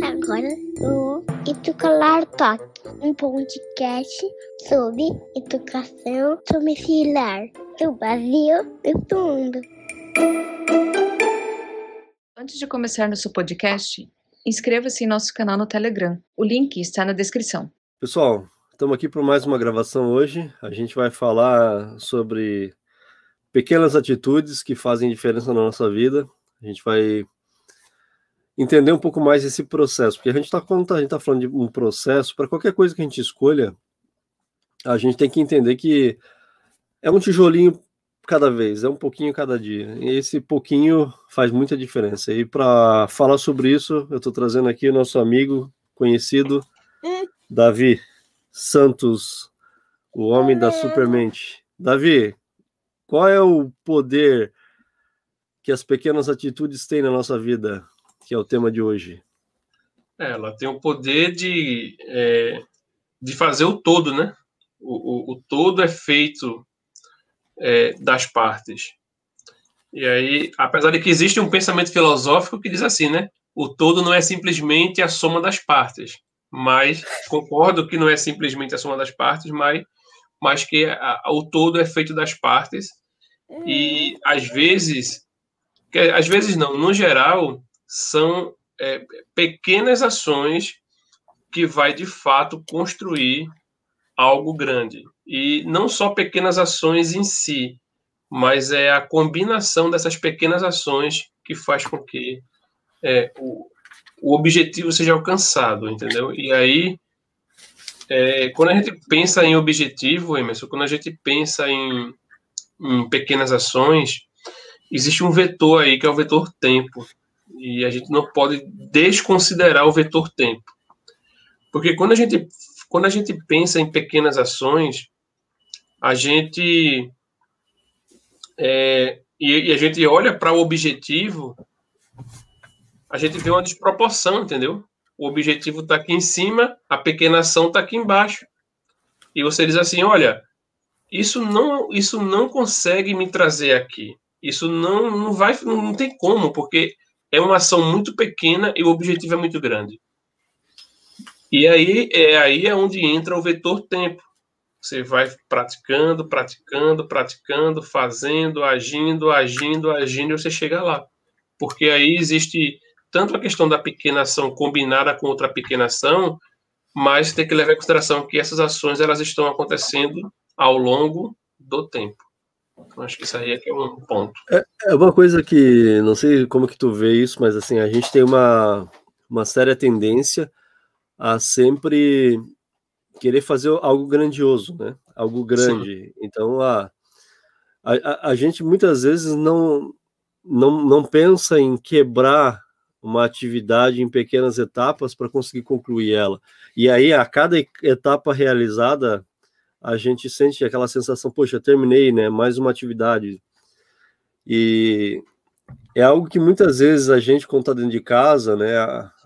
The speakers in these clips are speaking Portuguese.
Agora o Educalar Talk, um podcast sobre educação domiciliar do Brasil e do mundo. Antes de começar nosso podcast, inscreva-se em nosso canal no Telegram. O link está na descrição. Pessoal, estamos aqui para mais uma gravação hoje. A gente vai falar sobre pequenas atitudes que fazem diferença na nossa vida. A gente vai entender um pouco mais esse processo, porque a gente está quando a gente está falando de um processo, para qualquer coisa que a gente escolha, a gente tem que entender que é um tijolinho cada vez, é um pouquinho cada dia. E esse pouquinho faz muita diferença. E para falar sobre isso, eu estou trazendo aqui o nosso amigo conhecido, Davi Santos, o homem da Supermente. Davi, qual é o poder que as pequenas atitudes têm na nossa vida? Que é o tema de hoje? É, ela tem o poder de, é, de fazer o todo, né? O, o, o todo é feito é, das partes. E aí, apesar de que existe um pensamento filosófico que diz assim, né? O todo não é simplesmente a soma das partes. Mas concordo que não é simplesmente a soma das partes, mas, mas que a, o todo é feito das partes. E às vezes, que, às vezes não, no geral, são é, pequenas ações que vai de fato construir algo grande. E não só pequenas ações em si, mas é a combinação dessas pequenas ações que faz com que é, o, o objetivo seja alcançado, entendeu? E aí, é, quando a gente pensa em objetivo, Emerson, quando a gente pensa em, em pequenas ações, existe um vetor aí que é o vetor tempo. E a gente não pode desconsiderar o vetor tempo. Porque quando a gente, quando a gente pensa em pequenas ações, a gente. É, e, e a gente olha para o objetivo, a gente vê uma desproporção, entendeu? O objetivo está aqui em cima, a pequena ação está aqui embaixo. E você diz assim: olha, isso não, isso não consegue me trazer aqui. Isso não, não vai, não tem como, porque é uma ação muito pequena e o objetivo é muito grande. E aí é aí é onde entra o vetor tempo. Você vai praticando, praticando, praticando, fazendo, agindo, agindo, agindo, e você chega lá. Porque aí existe tanto a questão da pequena ação combinada com outra pequena ação, mas tem que levar em consideração que essas ações elas estão acontecendo ao longo do tempo. Acho que isso aí é que é um ponto. É, é, uma coisa que, não sei como que tu vê isso, mas assim, a gente tem uma, uma séria tendência a sempre querer fazer algo grandioso, né? Algo grande. Sim. Então, a, a, a gente muitas vezes não, não, não pensa em quebrar uma atividade em pequenas etapas para conseguir concluir ela. E aí, a cada etapa realizada, a gente sente aquela sensação, poxa, terminei, né? Mais uma atividade. E é algo que muitas vezes a gente, quando está dentro de casa, né?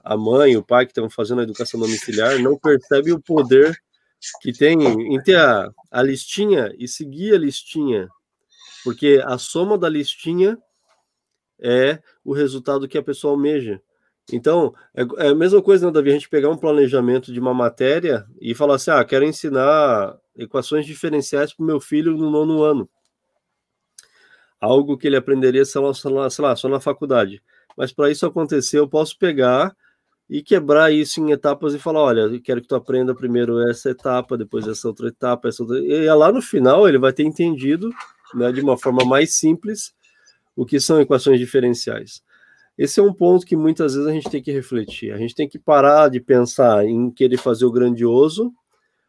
A, mãe, o pai que estão fazendo a educação domiciliar, não percebe o poder que tem em ter a, a listinha e seguir a listinha. Porque a soma da listinha é o resultado que a pessoa almeja. Então, é, é, a mesma coisa, né, Davi? A gente pegar um planejamento de uma matéria e falar assim: ah, quero ensinar equações diferenciais para o meu filho no nono ano. Algo que ele aprenderia, sei lá, sei lá só na faculdade. Mas para isso acontecer, eu posso pegar e quebrar isso em etapas e falar: olha, eu quero que tu aprenda primeiro essa etapa, depois essa outra etapa, essa outra. E lá no final ele vai ter entendido, né, de uma forma mais simples, o que são equações diferenciais. Esse é um ponto que muitas vezes a gente tem que refletir. A gente tem que parar de pensar em querer fazer o grandioso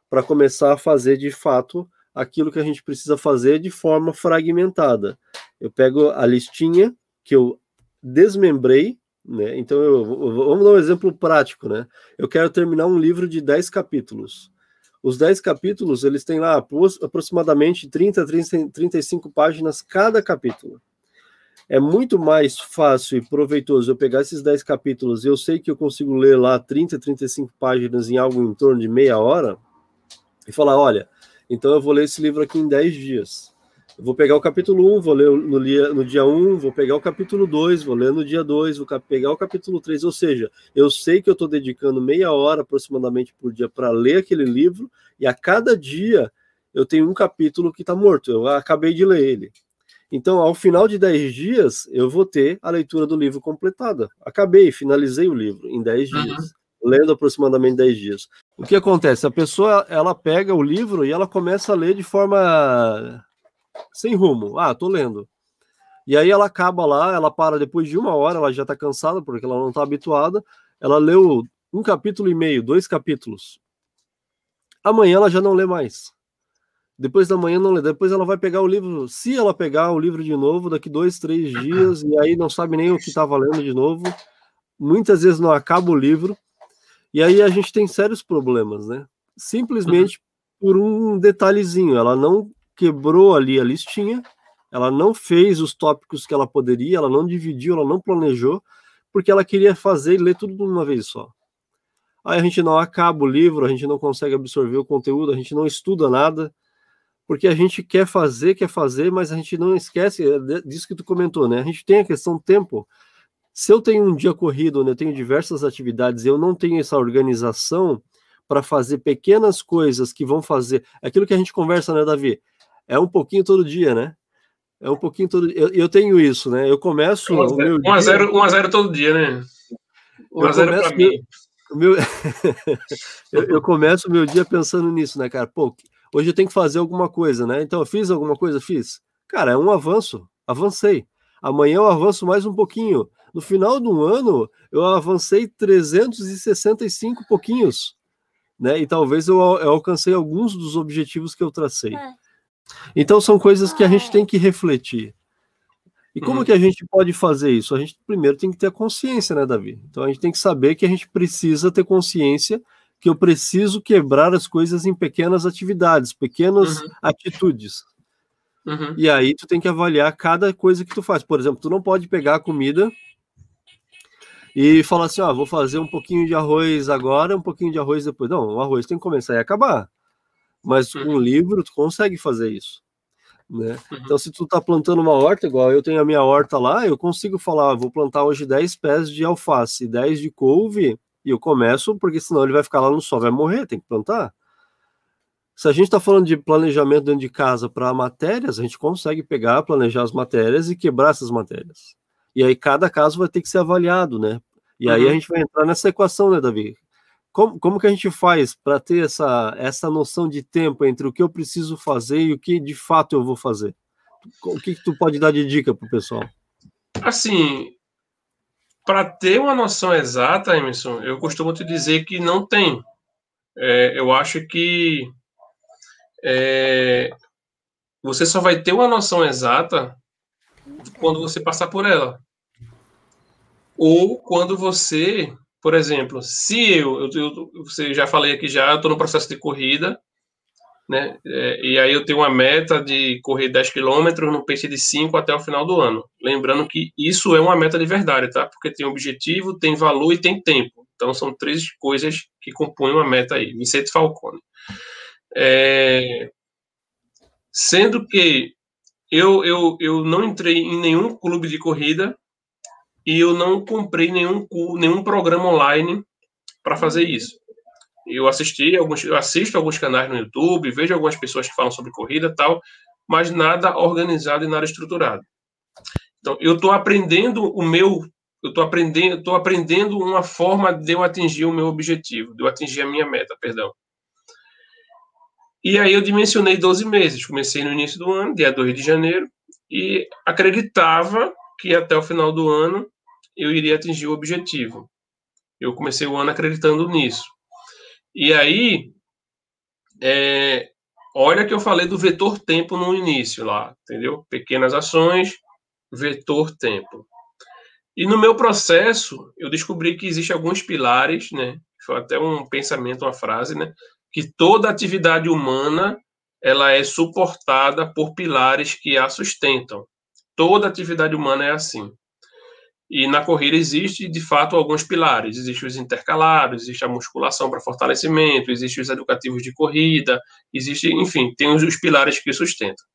para começar a fazer de fato aquilo que a gente precisa fazer de forma fragmentada. Eu pego a listinha que eu desmembrei, né? Então eu, vamos dar um exemplo prático, né? Eu quero terminar um livro de 10 capítulos. Os 10 capítulos, eles têm lá aproximadamente 30, 30 35 páginas cada capítulo é muito mais fácil e proveitoso eu pegar esses 10 capítulos e eu sei que eu consigo ler lá 30, 35 páginas em algo em torno de meia hora e falar: olha, então eu vou ler esse livro aqui em 10 dias. Vou pegar o capítulo 1, vou ler no dia, no dia 1, vou pegar o capítulo 2, vou ler no dia 2, vou pegar o capítulo 3. Ou seja, eu sei que eu estou dedicando meia hora aproximadamente por dia para ler aquele livro, e a cada dia eu tenho um capítulo que está morto. Eu acabei de ler ele. Então, ao final de 10 dias, eu vou ter a leitura do livro completada. Acabei, finalizei o livro em 10 uhum. dias, lendo aproximadamente 10 dias. O que acontece? A pessoa ela pega o livro e ela começa a ler de forma sem rumo. Ah, tô lendo. E aí ela acaba lá, ela para depois de uma hora, ela já tá cansada porque ela não tá habituada. Ela leu um capítulo e meio, dois capítulos. Amanhã ela já não lê mais. Depois da manhã não lê. Depois ela vai pegar o livro. Se ela pegar o livro de novo, daqui dois, três dias, e aí não sabe nem o que estava lendo de novo. Muitas vezes não acaba o livro. E aí a gente tem sérios problemas, né? Simplesmente por um detalhezinho. Ela não quebrou ali a listinha, ela não fez os tópicos que ela poderia, ela não dividiu, ela não planejou, porque ela queria fazer e ler tudo de uma vez só. Aí a gente não acaba o livro, a gente não consegue absorver o conteúdo, a gente não estuda nada, porque a gente quer fazer, quer fazer, mas a gente não esquece é disso que tu comentou, né? A gente tem a questão do tempo. Se eu tenho um dia corrido, onde eu tenho diversas atividades, eu não tenho essa organização para fazer pequenas coisas que vão fazer aquilo que a gente conversa, né, Davi? é um pouquinho todo dia, né? É um pouquinho todo dia. Eu, eu tenho isso, né? Eu começo. 1 a 0 1 a 0 todo dia, né? 1 a 0 para mim. Meu... eu, eu, começo o meu dia pensando nisso, né, cara? Pô, hoje eu tenho que fazer alguma coisa, né? Então eu fiz alguma coisa, fiz. Cara, é um avanço, avancei. Amanhã eu avanço mais um pouquinho. No final do ano, eu avancei 365 pouquinhos, né? E talvez eu, eu alcancei alguns dos objetivos que eu tracei. É. Então são coisas que a gente tem que refletir. E como uhum. que a gente pode fazer isso? A gente primeiro tem que ter a consciência, né, Davi? Então a gente tem que saber que a gente precisa ter consciência que eu preciso quebrar as coisas em pequenas atividades, pequenas uhum. atitudes. Uhum. E aí tu tem que avaliar cada coisa que tu faz. Por exemplo, tu não pode pegar a comida e falar assim, ó, ah, vou fazer um pouquinho de arroz agora, um pouquinho de arroz depois. Não, o arroz tem que começar e acabar. Mas uhum. um livro, tu consegue fazer isso. Né? Uhum. Então, se tu tá plantando uma horta, igual eu tenho a minha horta lá, eu consigo falar, vou plantar hoje 10 pés de alface, 10 de couve, e eu começo, porque senão ele vai ficar lá no sol, vai morrer, tem que plantar. Se a gente está falando de planejamento dentro de casa para matérias, a gente consegue pegar, planejar as matérias e quebrar essas matérias. E aí cada caso vai ter que ser avaliado, né? E uhum. aí a uhum. gente vai entrar nessa equação, né, Davi? como, como que a gente faz para ter essa, essa noção de tempo entre o que eu preciso fazer e o que de fato eu vou fazer? O que, que tu pode dar de dica para o pessoal? Assim, para ter uma noção exata, Emerson, eu costumo te dizer que não tem. É, eu acho que é, você só vai ter uma noção exata quando você passar por ela. Ou quando você por exemplo, se eu, eu, eu você já falei aqui já, estou no processo de corrida, né? É, e aí eu tenho uma meta de correr 10 quilômetros no pace de 5 até o final do ano. Lembrando que isso é uma meta de verdade, tá? Porque tem objetivo, tem valor e tem tempo. Então são três coisas que compõem uma meta aí. Vicente Falcone. É, sendo que eu, eu, eu não entrei em nenhum clube de corrida e eu não comprei nenhum, nenhum programa online para fazer isso. Eu assisti alguns, eu assisto alguns canais no YouTube, vejo algumas pessoas que falam sobre corrida tal, mas nada organizado e nada estruturado. Então, eu estou aprendendo o meu, eu estou aprendendo, estou aprendendo uma forma de eu atingir o meu objetivo, de eu atingir a minha meta, perdão. E aí eu dimensionei 12 meses. Comecei no início do ano, dia 2 de janeiro, e acreditava que até o final do ano eu iria atingir o objetivo. Eu comecei o ano acreditando nisso. E aí, é, olha que eu falei do vetor tempo no início lá, entendeu? Pequenas ações, vetor tempo. E no meu processo, eu descobri que existem alguns pilares, né? Foi até um pensamento, uma frase, né? Que toda atividade humana ela é suportada por pilares que a sustentam. Toda atividade humana é assim. E na corrida existe, de fato, alguns pilares. Existem os intercalados, existe a musculação para fortalecimento, existem os educativos de corrida, existe, enfim, tem os, os pilares que sustentam.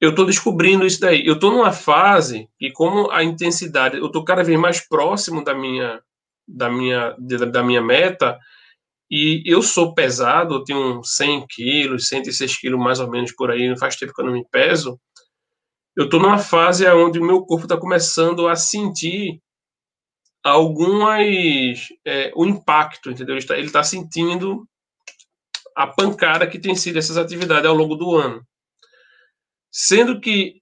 eu estou descobrindo isso daí. Eu estou numa fase e como a intensidade, eu estou cada vez mais próximo da minha da minha da minha meta e eu sou pesado, eu tenho 100 quilos, 106 quilos mais ou menos por aí, não faz tempo que eu não me peso. Eu estou numa fase onde o meu corpo está começando a sentir algumas é, o impacto, entendeu? Ele está, está sentindo a pancada que tem sido essas atividades ao longo do ano. Sendo que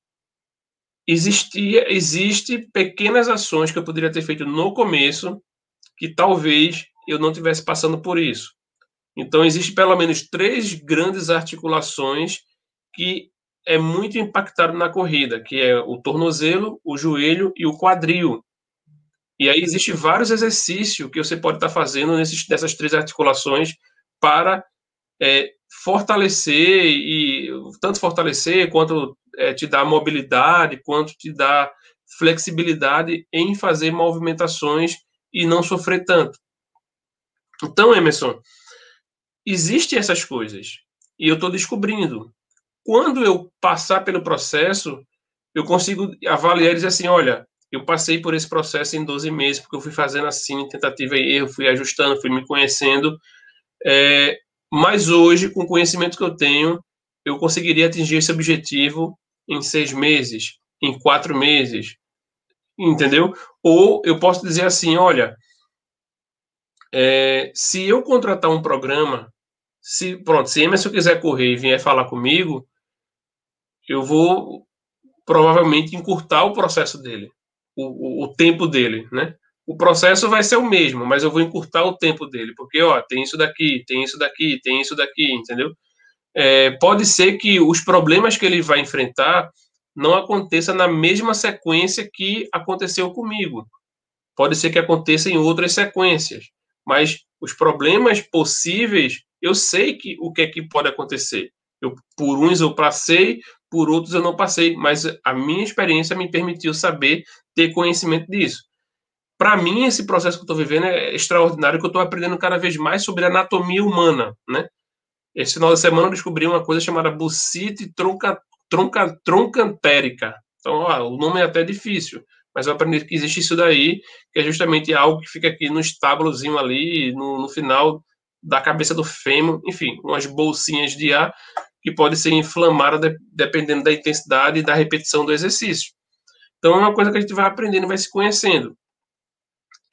existia, existe pequenas ações que eu poderia ter feito no começo que talvez eu não tivesse passando por isso. Então existe pelo menos três grandes articulações que é muito impactado na corrida, que é o tornozelo, o joelho e o quadril. E aí existe vários exercícios que você pode estar fazendo nesses, nessas três articulações para é, fortalecer e tanto fortalecer quanto é, te dar mobilidade, quanto te dar flexibilidade em fazer movimentações e não sofrer tanto. Então, Emerson, existem essas coisas e eu estou descobrindo. Quando eu passar pelo processo, eu consigo avaliar e dizer assim, olha, eu passei por esse processo em 12 meses, porque eu fui fazendo assim, tentativa e erro, fui ajustando, fui me conhecendo. É, mas hoje, com o conhecimento que eu tenho, eu conseguiria atingir esse objetivo em seis meses, em quatro meses, entendeu? Ou eu posso dizer assim, olha, é, se eu contratar um programa, se pronto, se Emerson quiser correr e vier falar comigo, eu vou provavelmente encurtar o processo dele, o, o, o tempo dele, né? o processo vai ser o mesmo, mas eu vou encurtar o tempo dele, porque ó, tem isso daqui, tem isso daqui, tem isso daqui, entendeu? É, pode ser que os problemas que ele vai enfrentar não aconteça na mesma sequência que aconteceu comigo. Pode ser que aconteça em outras sequências, mas os problemas possíveis, eu sei que o que é que pode acontecer. Eu, por uns eu passei, por outros eu não passei, mas a minha experiência me permitiu saber ter conhecimento disso para mim, esse processo que eu estou vivendo é extraordinário, que eu estou aprendendo cada vez mais sobre anatomia humana, né? Esse final de semana eu descobri uma coisa chamada bucite tronca, tronca, troncantérica. Então, ó, o nome é até difícil, mas eu aprendi que existe isso daí, que é justamente algo que fica aqui no estábulozinho ali, no, no final da cabeça do fêmur, enfim, umas bolsinhas de ar que pode ser inflamada de, dependendo da intensidade e da repetição do exercício. Então, é uma coisa que a gente vai aprendendo, vai se conhecendo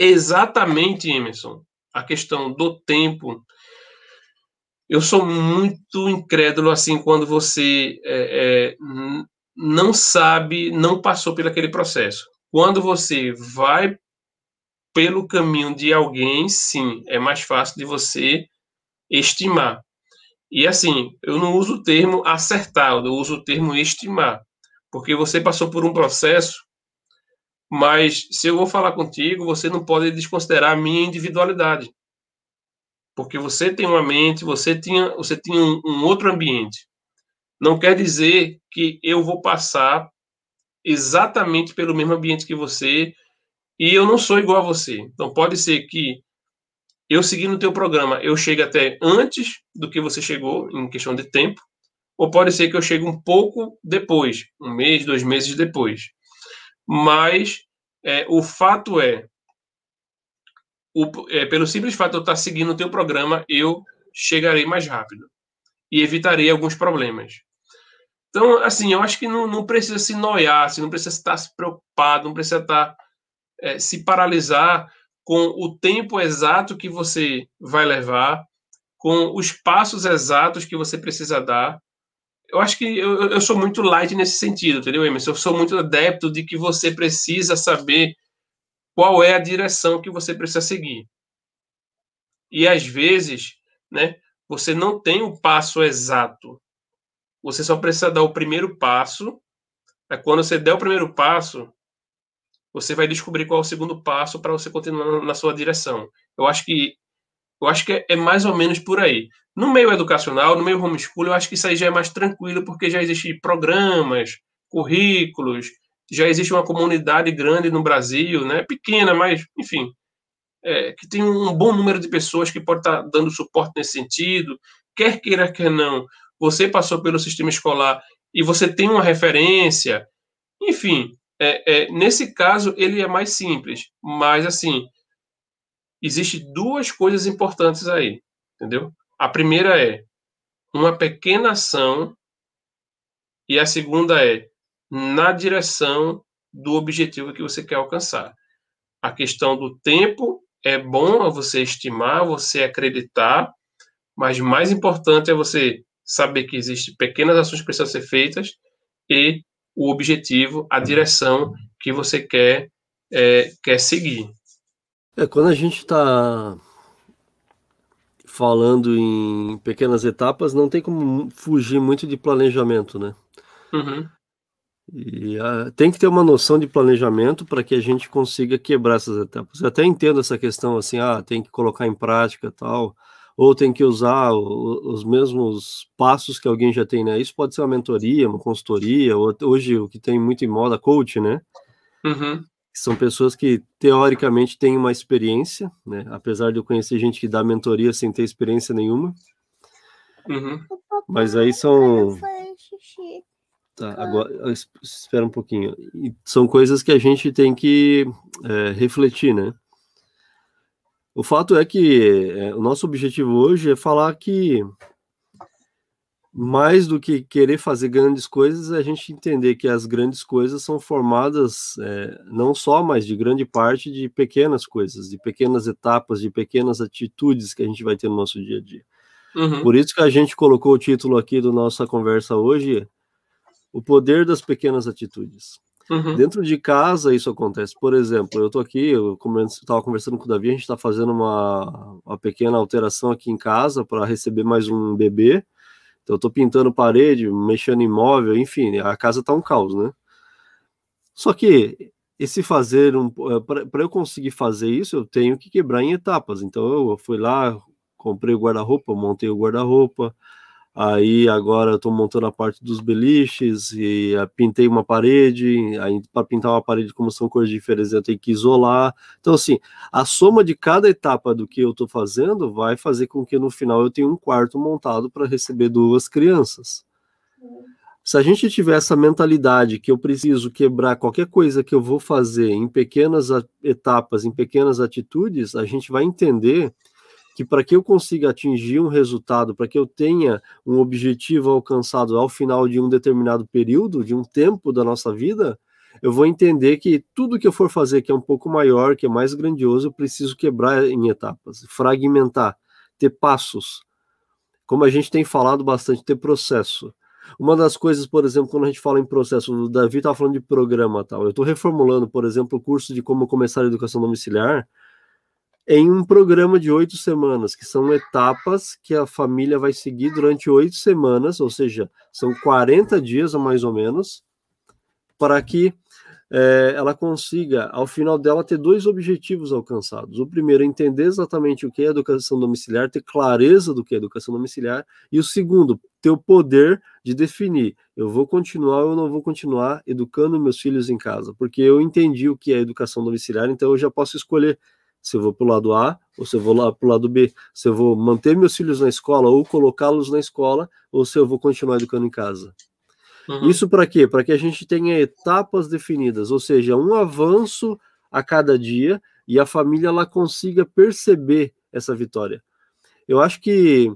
exatamente, Emerson, a questão do tempo. Eu sou muito incrédulo assim quando você é, é, não sabe, não passou por aquele processo. Quando você vai pelo caminho de alguém, sim, é mais fácil de você estimar. E assim, eu não uso o termo acertar, eu uso o termo estimar, porque você passou por um processo mas se eu vou falar contigo, você não pode desconsiderar a minha individualidade. Porque você tem uma mente, você tinha, você tinha um, um outro ambiente. Não quer dizer que eu vou passar exatamente pelo mesmo ambiente que você e eu não sou igual a você. Então pode ser que eu seguindo o teu programa, eu chegue até antes do que você chegou em questão de tempo, ou pode ser que eu chegue um pouco depois, um mês, dois meses depois mas é, o fato é, o, é, pelo simples fato de eu estar seguindo o teu programa, eu chegarei mais rápido e evitarei alguns problemas. Então, assim, eu acho que não, não precisa se noiar, assim, não precisa estar se preocupado, não precisa estar é, se paralisar com o tempo exato que você vai levar, com os passos exatos que você precisa dar, eu acho que eu, eu sou muito light nesse sentido, entendeu, Emerson? Eu sou muito adepto de que você precisa saber qual é a direção que você precisa seguir. E às vezes, né, você não tem o passo exato. Você só precisa dar o primeiro passo. É quando você der o primeiro passo, você vai descobrir qual é o segundo passo para você continuar na sua direção. Eu acho que eu acho que é, é mais ou menos por aí. No meio educacional, no meio homeschool, eu acho que isso aí já é mais tranquilo, porque já existem programas, currículos, já existe uma comunidade grande no Brasil, né? pequena, mas, enfim, é, que tem um bom número de pessoas que pode estar dando suporte nesse sentido, quer queira, quer não. Você passou pelo sistema escolar e você tem uma referência, enfim, é, é, nesse caso ele é mais simples, mas assim, existe duas coisas importantes aí, entendeu? A primeira é uma pequena ação e a segunda é na direção do objetivo que você quer alcançar. A questão do tempo é bom você estimar, você acreditar, mas mais importante é você saber que existem pequenas ações que precisam ser feitas e o objetivo, a direção que você quer, é, quer seguir. É, quando a gente está falando em pequenas etapas, não tem como fugir muito de planejamento, né? Uhum. E uh, tem que ter uma noção de planejamento para que a gente consiga quebrar essas etapas. Eu até entendo essa questão assim, ah, tem que colocar em prática tal, ou tem que usar o, os mesmos passos que alguém já tem, né? Isso pode ser uma mentoria, uma consultoria, ou hoje o que tem muito em moda, coach, né? Uhum. São pessoas que teoricamente têm uma experiência, né? Apesar de eu conhecer gente que dá mentoria sem ter experiência nenhuma. Uhum. Mas aí são Tá, agora espera um pouquinho. E são coisas que a gente tem que é, refletir, né? O fato é que é, o nosso objetivo hoje é falar que mais do que querer fazer grandes coisas, é a gente entender que as grandes coisas são formadas é, não só, mas de grande parte de pequenas coisas, de pequenas etapas, de pequenas atitudes que a gente vai ter no nosso dia a dia. Uhum. Por isso que a gente colocou o título aqui da nossa conversa hoje, o poder das pequenas atitudes. Uhum. Dentro de casa isso acontece. Por exemplo, eu estou aqui, eu estava conversando com o Davi, a gente está fazendo uma, uma pequena alteração aqui em casa para receber mais um bebê. Então eu estou pintando parede, mexendo em móvel, enfim, a casa está um caos, né? Só que esse fazer um eh, para eu conseguir fazer isso, eu tenho que quebrar em etapas. Então eu fui lá, comprei o guarda-roupa, montei o guarda-roupa, Aí agora eu estou montando a parte dos beliches e pintei uma parede. Aí para pintar uma parede, como são cores diferentes, eu tenho que isolar. Então, assim, a soma de cada etapa do que eu estou fazendo vai fazer com que no final eu tenha um quarto montado para receber duas crianças. Se a gente tiver essa mentalidade que eu preciso quebrar qualquer coisa que eu vou fazer em pequenas etapas, em pequenas atitudes, a gente vai entender que para que eu consiga atingir um resultado, para que eu tenha um objetivo alcançado ao final de um determinado período, de um tempo da nossa vida, eu vou entender que tudo que eu for fazer que é um pouco maior, que é mais grandioso, eu preciso quebrar em etapas, fragmentar, ter passos. Como a gente tem falado bastante, ter processo. Uma das coisas, por exemplo, quando a gente fala em processo, o Davi estava falando de programa tal. Eu estou reformulando, por exemplo, o curso de como começar a educação domiciliar em um programa de oito semanas, que são etapas que a família vai seguir durante oito semanas, ou seja, são 40 dias mais ou menos, para que é, ela consiga, ao final dela, ter dois objetivos alcançados. O primeiro, entender exatamente o que é educação domiciliar, ter clareza do que é educação domiciliar, e o segundo, ter o poder de definir: eu vou continuar ou não vou continuar educando meus filhos em casa, porque eu entendi o que é educação domiciliar, então eu já posso escolher se eu vou para o lado A ou se eu vou lá para o lado B, se eu vou manter meus filhos na escola ou colocá-los na escola, ou se eu vou continuar educando em casa. Uhum. Isso para quê? Para que a gente tenha etapas definidas, ou seja, um avanço a cada dia e a família ela consiga perceber essa vitória. Eu acho que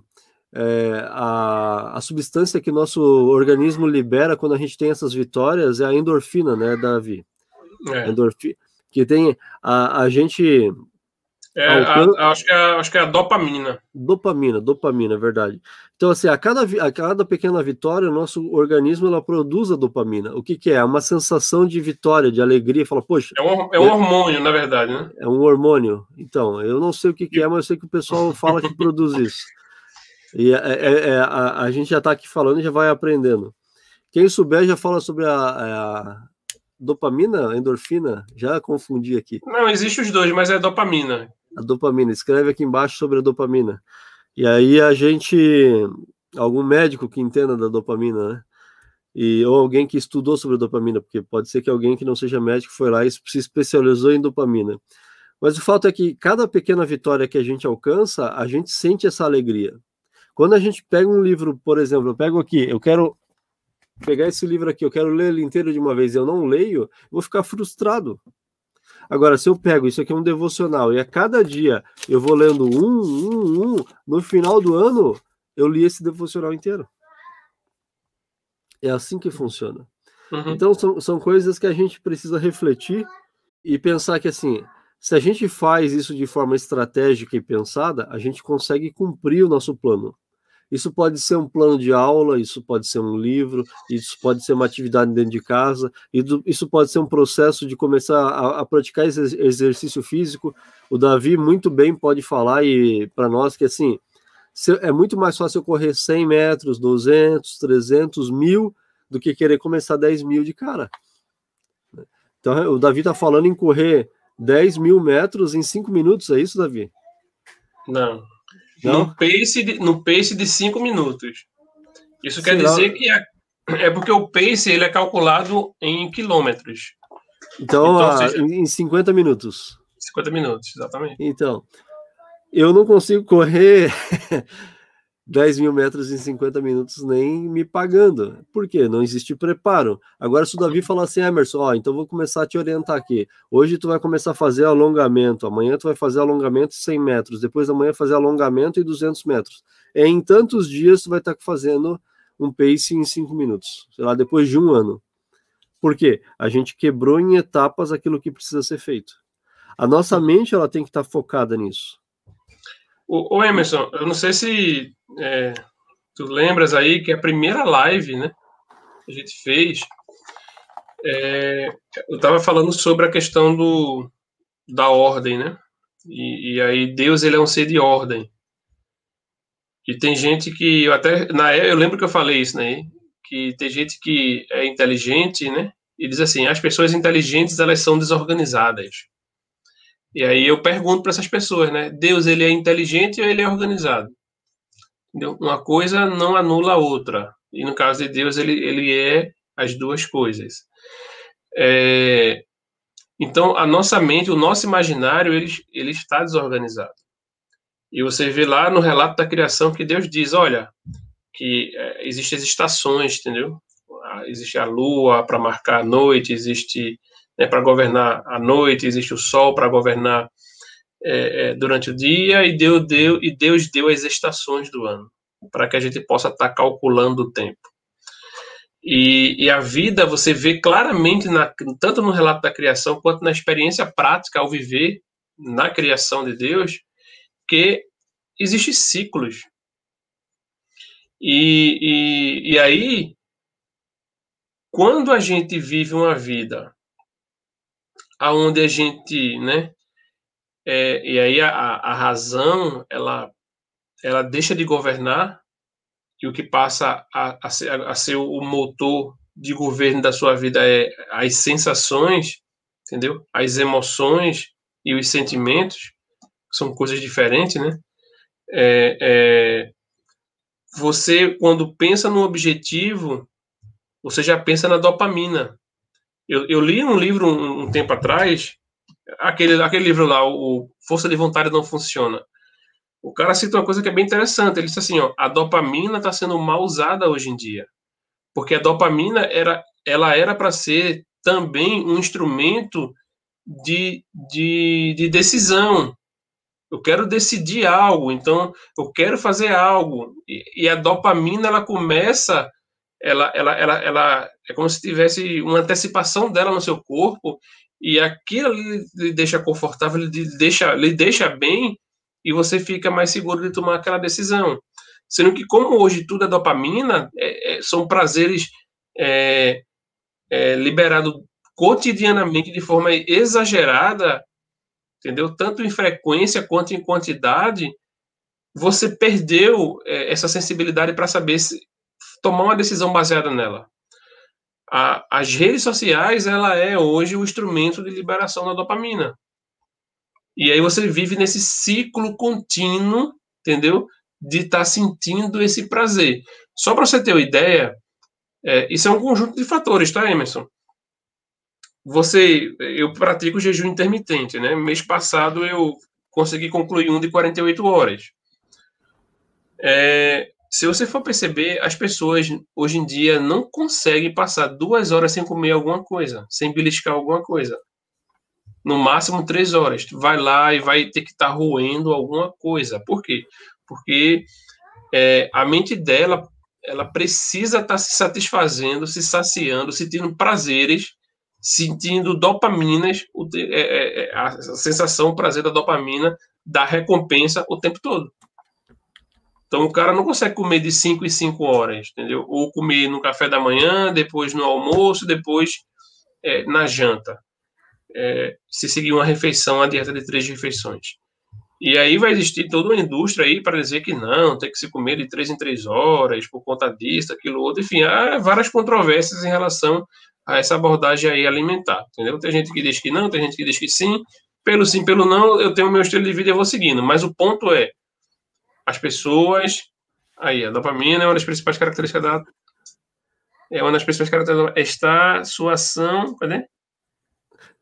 é, a, a substância que nosso organismo libera quando a gente tem essas vitórias é a endorfina, né, Davi? É. Endorfina, que tem a, a gente é, a, acho, que é, acho que é a dopamina. Dopamina, dopamina, é verdade. Então, assim, a cada, a cada pequena vitória, o nosso organismo ela produz a dopamina. O que, que é? É uma sensação de vitória, de alegria. Fala, poxa. É um, é um é, hormônio, na verdade, né? É um hormônio. Então, eu não sei o que, que é, mas eu sei que o pessoal fala que produz isso. E é, é a, a, gente já está aqui falando e já vai aprendendo. Quem souber já fala sobre a, a dopamina, endorfina, já confundi aqui. Não, existe os dois, mas é dopamina a dopamina. Escreve aqui embaixo sobre a dopamina. E aí a gente, algum médico que entenda da dopamina, né? E, ou alguém que estudou sobre a dopamina, porque pode ser que alguém que não seja médico foi lá e se especializou em dopamina. Mas o fato é que cada pequena vitória que a gente alcança, a gente sente essa alegria. Quando a gente pega um livro, por exemplo, eu pego aqui, eu quero pegar esse livro aqui, eu quero ler ele inteiro de uma vez eu não leio, eu vou ficar frustrado. Agora, se eu pego isso aqui é um devocional e a cada dia eu vou lendo um, um, um, no final do ano eu li esse devocional inteiro. É assim que funciona. Uhum. Então, são, são coisas que a gente precisa refletir e pensar que, assim, se a gente faz isso de forma estratégica e pensada, a gente consegue cumprir o nosso plano. Isso pode ser um plano de aula, isso pode ser um livro, isso pode ser uma atividade dentro de casa, isso pode ser um processo de começar a, a praticar esse exercício físico. O Davi muito bem pode falar e para nós que assim é muito mais fácil correr 100 metros, 200, 300, mil do que querer começar 10 mil de cara. Então o Davi está falando em correr 10 mil metros em 5 minutos, é isso, Davi? Não, não? No, pace de, no pace de 5 minutos. Isso quer dizer que é, é, porque o pace ele é calculado em quilômetros. Então, então seja, em 50 minutos. 50 minutos, exatamente. Então, eu não consigo correr 10 mil metros em 50 minutos nem me pagando. Por quê? Não existe preparo. Agora, se o Davi falar assim, Emerson, ó, então vou começar a te orientar aqui. Hoje tu vai começar a fazer alongamento, amanhã tu vai fazer alongamento 100 metros, depois da manhã fazer alongamento e 200 metros. É, em tantos dias tu vai estar fazendo um pace em 5 minutos, sei lá, depois de um ano. Por quê? A gente quebrou em etapas aquilo que precisa ser feito. A nossa mente ela tem que estar focada nisso. O, o Emerson, eu não sei se é, tu lembras aí que a primeira live, né, que a gente fez, é, eu estava falando sobre a questão do, da ordem, né? E, e, aí Deus ele é um ser de ordem. E tem gente que eu até na eu lembro que eu falei isso, né? Que tem gente que é inteligente, né? E diz assim, as pessoas inteligentes elas são desorganizadas. E aí eu pergunto para essas pessoas, né? Deus ele é inteligente ou ele é organizado? Entendeu? Uma coisa não anula a outra. E no caso de Deus, ele, ele é as duas coisas. É, então, a nossa mente, o nosso imaginário, ele, ele está desorganizado. E você vê lá no relato da criação que Deus diz: olha, que é, existem as estações, entendeu? Existe a lua para marcar a noite, existe né, para governar a noite, existe o sol para governar é, é, durante o dia e Deus deu e Deus deu as estações do ano para que a gente possa estar tá calculando o tempo. E, e, a vida você vê claramente na, tanto no relato da criação quanto na experiência prática ao viver na criação de Deus que existem ciclos. E, e, e aí, quando a gente vive uma vida aonde a gente, né, é, e aí a, a razão, ela, ela deixa de governar e o que passa a, a, ser, a ser o motor de governo da sua vida é as sensações, entendeu? As emoções e os sentimentos, são coisas diferentes, né? É, é, você, quando pensa no objetivo, você já pensa na dopamina. Eu, eu li um livro um, um tempo atrás aquele, aquele livro lá, o Força de Vontade Não Funciona. O cara cita uma coisa que é bem interessante. Ele disse assim: ó, a dopamina está sendo mal usada hoje em dia. Porque a dopamina era, ela era para ser também um instrumento de, de, de decisão. Eu quero decidir algo, então eu quero fazer algo. E, a dopamina ela começa, ela, ela, ela, ela é como se tivesse uma antecipação dela no seu corpo e aquilo lhe deixa confortável, lhe deixa, lhe deixa bem e você fica mais seguro de tomar aquela decisão. Sendo que, como hoje tudo é dopamina, é, é, são prazeres é, é liberados cotidianamente de forma exagerada, entendeu? Tanto em frequência quanto em quantidade, você perdeu é, essa sensibilidade para saber se tomar uma decisão baseada nela a, as redes sociais ela é hoje o instrumento de liberação da dopamina. E aí você vive nesse ciclo contínuo, entendeu? De estar tá sentindo esse prazer. Só para você ter uma ideia, é, isso é um conjunto de fatores, tá, Emerson? Você, eu pratico jejum intermitente, né? Mês passado eu consegui concluir um de 48 horas. É, se você for perceber, as pessoas hoje em dia não conseguem passar duas horas sem comer alguma coisa, sem beliscar alguma coisa. No máximo três horas. Vai lá e vai ter que estar tá roendo alguma coisa. Por quê? Porque é, a mente dela ela precisa estar tá se satisfazendo, se saciando, sentindo prazeres, sentindo dopaminas, é, é, é, a sensação, o prazer da dopamina, da recompensa o tempo todo. Então o cara não consegue comer de 5 em 5 horas, entendeu? Ou comer no café da manhã, depois no almoço, depois é, na janta. É, se seguir uma refeição, a dieta de três refeições. E aí vai existir toda uma indústria aí para dizer que não, tem que se comer de três em três horas, por conta disso, aquilo outro. Enfim, há várias controvérsias em relação a essa abordagem aí alimentar, entendeu? Tem gente que diz que não, tem gente que diz que sim. Pelo sim, pelo não, eu tenho meu estilo de vida e vou seguindo. Mas o ponto é, as pessoas... Aí, a dopamina é uma das principais características da... É uma das principais características está sua ação, cadê?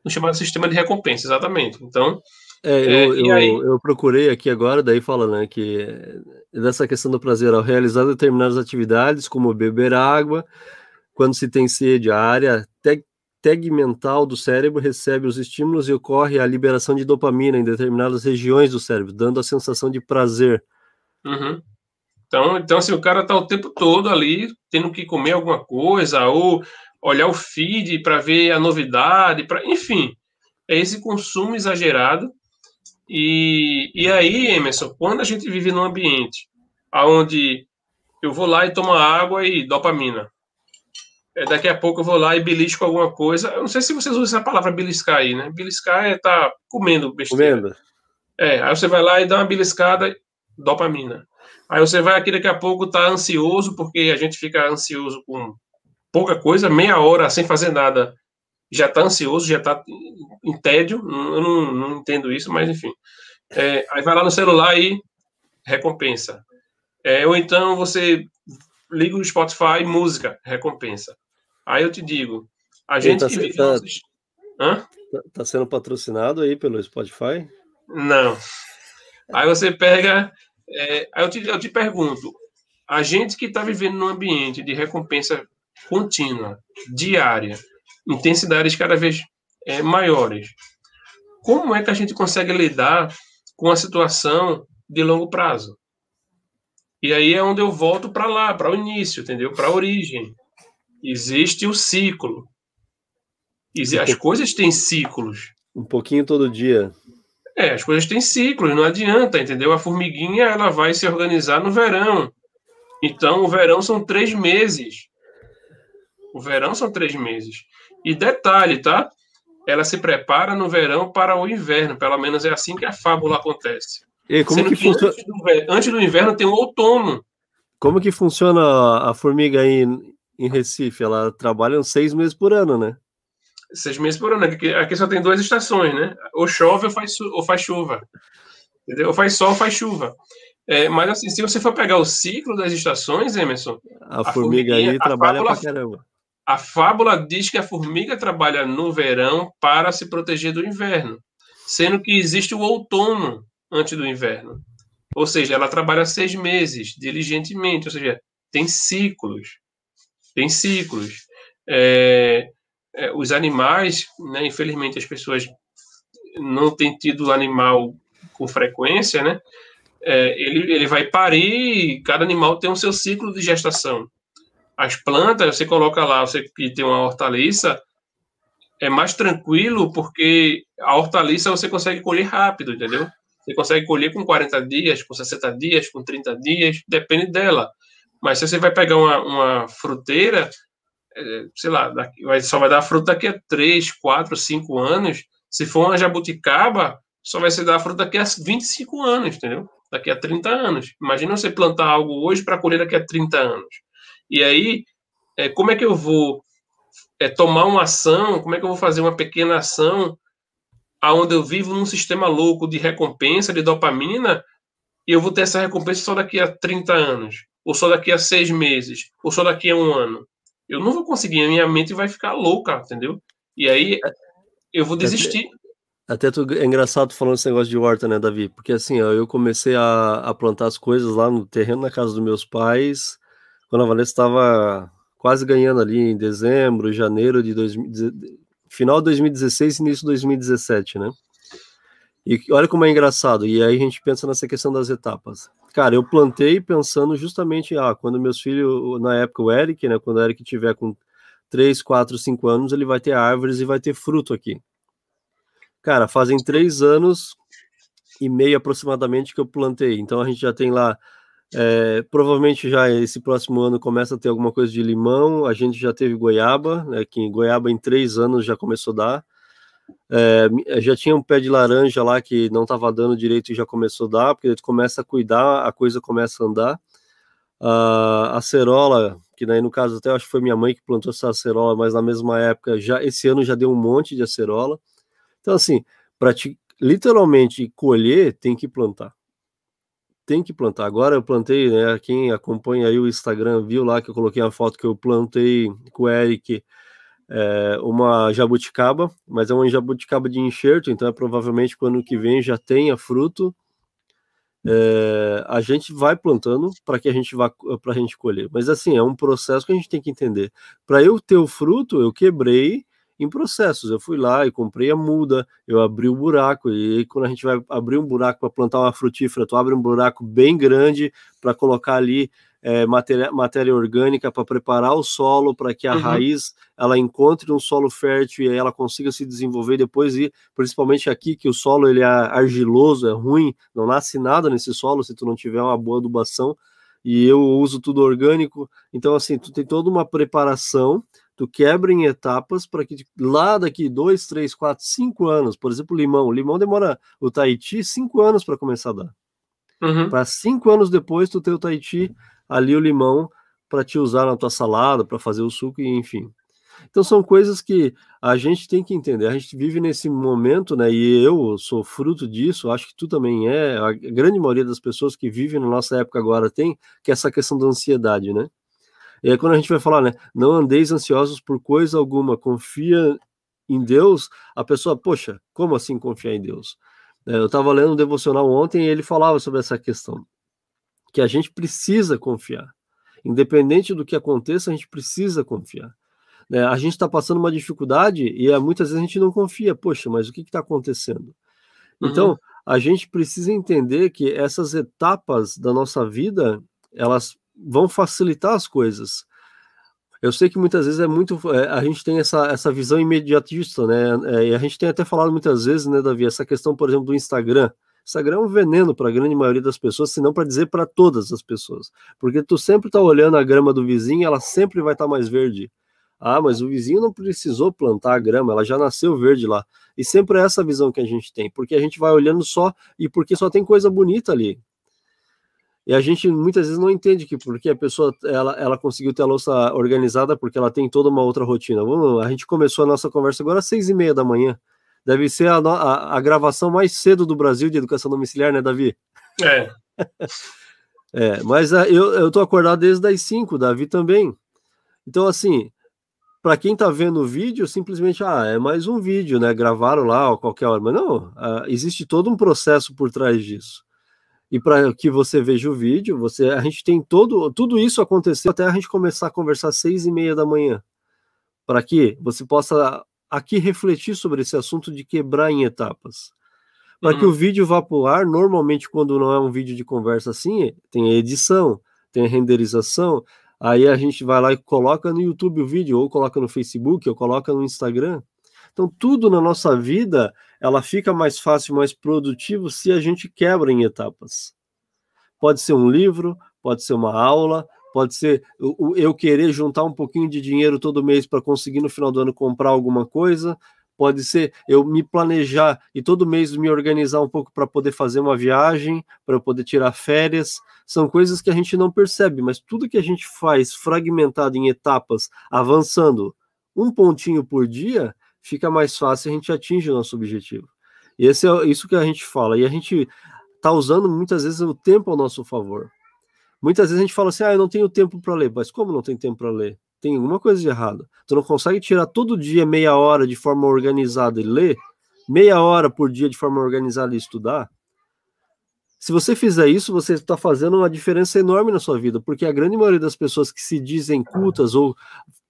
No chamado sistema de recompensa, exatamente. Então, é, eu, é, eu, eu, procurei aqui agora, daí fala, né, que dessa questão do prazer ao realizar determinadas atividades, como beber água, quando se tem sede, a área tegmental do cérebro recebe os estímulos e ocorre a liberação de dopamina em determinadas regiões do cérebro, dando a sensação de prazer. Uhum. Então, então, assim, o cara está o tempo todo ali tendo que comer alguma coisa ou olhar o feed para ver a novidade, para, enfim, é esse consumo exagerado e, e aí, Emerson, quando a gente vive num ambiente onde eu vou lá e tomo água e dopamina, é, daqui a pouco eu vou lá e belisco alguma coisa. Eu não sei se vocês usam essa palavra beliscar aí, né? Beliscar é estar tá comendo besteira. Comendo. É, aí você vai lá e dá uma beliscada, dopamina. Aí você vai aqui daqui a pouco tá ansioso, porque a gente fica ansioso com pouca coisa, meia hora sem fazer nada já está ansioso, já está em tédio, eu não, não, entendo isso, mas enfim. É, aí vai lá no celular e recompensa. É, ou então você liga o Spotify, música, recompensa. Aí eu te digo, a gente tá, que vive... Tá, Hã? tá sendo patrocinado aí pelo Spotify? Não. Aí você pega... É, aí eu te, eu te pergunto, a gente que está vivendo num ambiente de recompensa contínua, diária, intensidades cada vez é, maiores. Como é que a gente consegue lidar com a situação de longo prazo? E aí é onde eu volto para lá, para o início, entendeu? Para a origem. Existe o ciclo. As coisas têm ciclos. Um pouquinho todo dia. É, as coisas têm ciclos, não adianta, entendeu? A formiguinha ela vai se organizar no verão. Então, o verão são três meses. O verão são três meses. E detalhe, tá? Ela se prepara no verão para o inverno, pelo menos é assim que a fábula acontece. E como que, que funciona... antes, do, antes, do, inverno tem o outono. Como que funciona a formiga aí em, em Recife? Ela trabalha seis meses por ano, né? Seis meses por ano. Aqui, aqui só tem duas estações, né? Ou chove ou faz, ou faz chuva. Entendeu? Ou faz sol ou faz chuva. É, mas assim, se você for pegar o ciclo das estações, Emerson. A, a formiga aí trabalha fábula, pra caramba. A fábula diz que a formiga trabalha no verão para se proteger do inverno, sendo que existe o outono antes do inverno. Ou seja, ela trabalha seis meses diligentemente, ou seja, tem ciclos. Tem ciclos. É, é, os animais, né, infelizmente as pessoas não têm tido animal com frequência, né? É, ele, ele vai parir, cada animal tem o seu ciclo de gestação as plantas, você coloca lá, você que tem uma hortaliça, é mais tranquilo porque a hortaliça você consegue colher rápido, entendeu? Você consegue colher com 40 dias, com 60 dias, com 30 dias, depende dela. Mas se você vai pegar uma, uma fruteira, sei lá, daqui, só vai dar fruta daqui a 3, 4, 5 anos. Se for uma jabuticaba, só vai se dar fruta daqui a 25 anos, entendeu? Daqui a 30 anos. Imagina você plantar algo hoje para colher daqui a 30 anos. E aí, é, como é que eu vou é, tomar uma ação, como é que eu vou fazer uma pequena ação aonde eu vivo num sistema louco de recompensa, de dopamina, e eu vou ter essa recompensa só daqui a 30 anos, ou só daqui a seis meses, ou só daqui a um ano. Eu não vou conseguir, a minha mente vai ficar louca, entendeu? E aí eu vou desistir. Até tu, é engraçado falando esse negócio de horta, né, Davi? Porque assim, ó, eu comecei a, a, plantar as coisas lá no terreno na casa dos meus pais, quando a Vanessa estava quase ganhando ali em dezembro, janeiro de 2000, final de 2016 início de 2017, né? E olha como é engraçado. E aí a gente pensa nessa questão das etapas. Cara, eu plantei pensando justamente, ah, quando meus filhos, na época o Eric, né, quando o Eric tiver com 3, 4, 5 anos, ele vai ter árvores e vai ter fruto aqui. Cara, fazem três anos e meio aproximadamente que eu plantei. Então a gente já tem lá. É, provavelmente já esse próximo ano começa a ter alguma coisa de limão. A gente já teve goiaba, né, que goiaba em três anos já começou a dar. É, já tinha um pé de laranja lá que não estava dando direito e já começou a dar, porque ele começa a cuidar, a coisa começa a andar. A acerola, que daí no caso até acho que foi minha mãe que plantou essa acerola, mas na mesma época, já esse ano já deu um monte de acerola. Então, assim, para literalmente colher, tem que plantar. Tem que plantar. Agora eu plantei, né? Quem acompanha aí o Instagram viu lá que eu coloquei a foto que eu plantei com o Eric é, uma jabuticaba, mas é uma jabuticaba de enxerto, então é provavelmente quando que vem já tenha fruto. É, a gente vai plantando para que a gente vá para a gente colher. Mas assim, é um processo que a gente tem que entender. Para eu ter o fruto, eu quebrei em processos. Eu fui lá e comprei a muda, eu abri o buraco, e quando a gente vai abrir um buraco para plantar uma frutífera, tu abre um buraco bem grande para colocar ali é, matéria, matéria orgânica para preparar o solo para que a uhum. raiz ela encontre um solo fértil e ela consiga se desenvolver depois e principalmente aqui que o solo ele é argiloso, é ruim, não nasce nada nesse solo se tu não tiver uma boa adubação e eu uso tudo orgânico, então assim, tu tem toda uma preparação tu quebra em etapas para que lá daqui dois, três, quatro, cinco anos, por exemplo, limão. O limão demora o Tahiti cinco anos para começar a dar. Uhum. Para cinco anos depois, tu tem o Tahiti ali, o limão, para te usar na tua salada, para fazer o suco, e enfim. Então são coisas que a gente tem que entender. A gente vive nesse momento, né? E eu sou fruto disso, acho que tu também é. A grande maioria das pessoas que vivem na nossa época agora tem, que é essa questão da ansiedade, né? E aí, quando a gente vai falar, né, não andeis ansiosos por coisa alguma, confia em Deus, a pessoa, poxa, como assim confiar em Deus? É, eu estava lendo um devocional ontem e ele falava sobre essa questão, que a gente precisa confiar. Independente do que aconteça, a gente precisa confiar. É, a gente está passando uma dificuldade e é, muitas vezes a gente não confia, poxa, mas o que está acontecendo? Então, uhum. a gente precisa entender que essas etapas da nossa vida, elas vão facilitar as coisas. Eu sei que muitas vezes é muito. É, a gente tem essa, essa visão imediatista, né? É, e a gente tem até falado muitas vezes, né, Davi, essa questão, por exemplo, do Instagram. Instagram é um veneno para a grande maioria das pessoas, se não para dizer para todas as pessoas. Porque tu sempre está olhando a grama do vizinho, ela sempre vai estar tá mais verde. Ah, mas o vizinho não precisou plantar a grama, ela já nasceu verde lá. E sempre é essa visão que a gente tem, porque a gente vai olhando só e porque só tem coisa bonita ali. E a gente muitas vezes não entende que porque a pessoa ela, ela conseguiu ter a louça organizada porque ela tem toda uma outra rotina. Vamos, a gente começou a nossa conversa agora às seis e meia da manhã. Deve ser a, a, a gravação mais cedo do Brasil de educação domiciliar, né, Davi? É. é mas a, eu, eu tô acordado desde as cinco, Davi também. Então, assim, para quem está vendo o vídeo, simplesmente, ah, é mais um vídeo, né? Gravaram lá a qualquer hora. Mas não, ah, existe todo um processo por trás disso e para que você veja o vídeo, você, a gente tem todo, tudo isso aconteceu até a gente começar a conversar às seis e meia da manhã, para que você possa aqui refletir sobre esse assunto de quebrar em etapas. Para uhum. que o vídeo vá para o ar, normalmente quando não é um vídeo de conversa assim, tem a edição, tem a renderização, aí a gente vai lá e coloca no YouTube o vídeo, ou coloca no Facebook, ou coloca no Instagram. Então, tudo na nossa vida, ela fica mais fácil, mais produtivo se a gente quebra em etapas. Pode ser um livro, pode ser uma aula, pode ser eu querer juntar um pouquinho de dinheiro todo mês para conseguir no final do ano comprar alguma coisa, pode ser eu me planejar e todo mês me organizar um pouco para poder fazer uma viagem, para poder tirar férias. São coisas que a gente não percebe, mas tudo que a gente faz fragmentado em etapas, avançando um pontinho por dia, fica mais fácil a gente atinge o nosso objetivo. E esse é isso que a gente fala. E a gente está usando muitas vezes o tempo ao nosso favor. Muitas vezes a gente fala assim: ah, eu não tenho tempo para ler. Mas como não tem tempo para ler? Tem alguma coisa de errado. Tu não consegue tirar todo dia meia hora de forma organizada e ler? meia hora por dia de forma organizada e estudar, se você fizer isso, você está fazendo uma diferença enorme na sua vida, porque a grande maioria das pessoas que se dizem cultas ou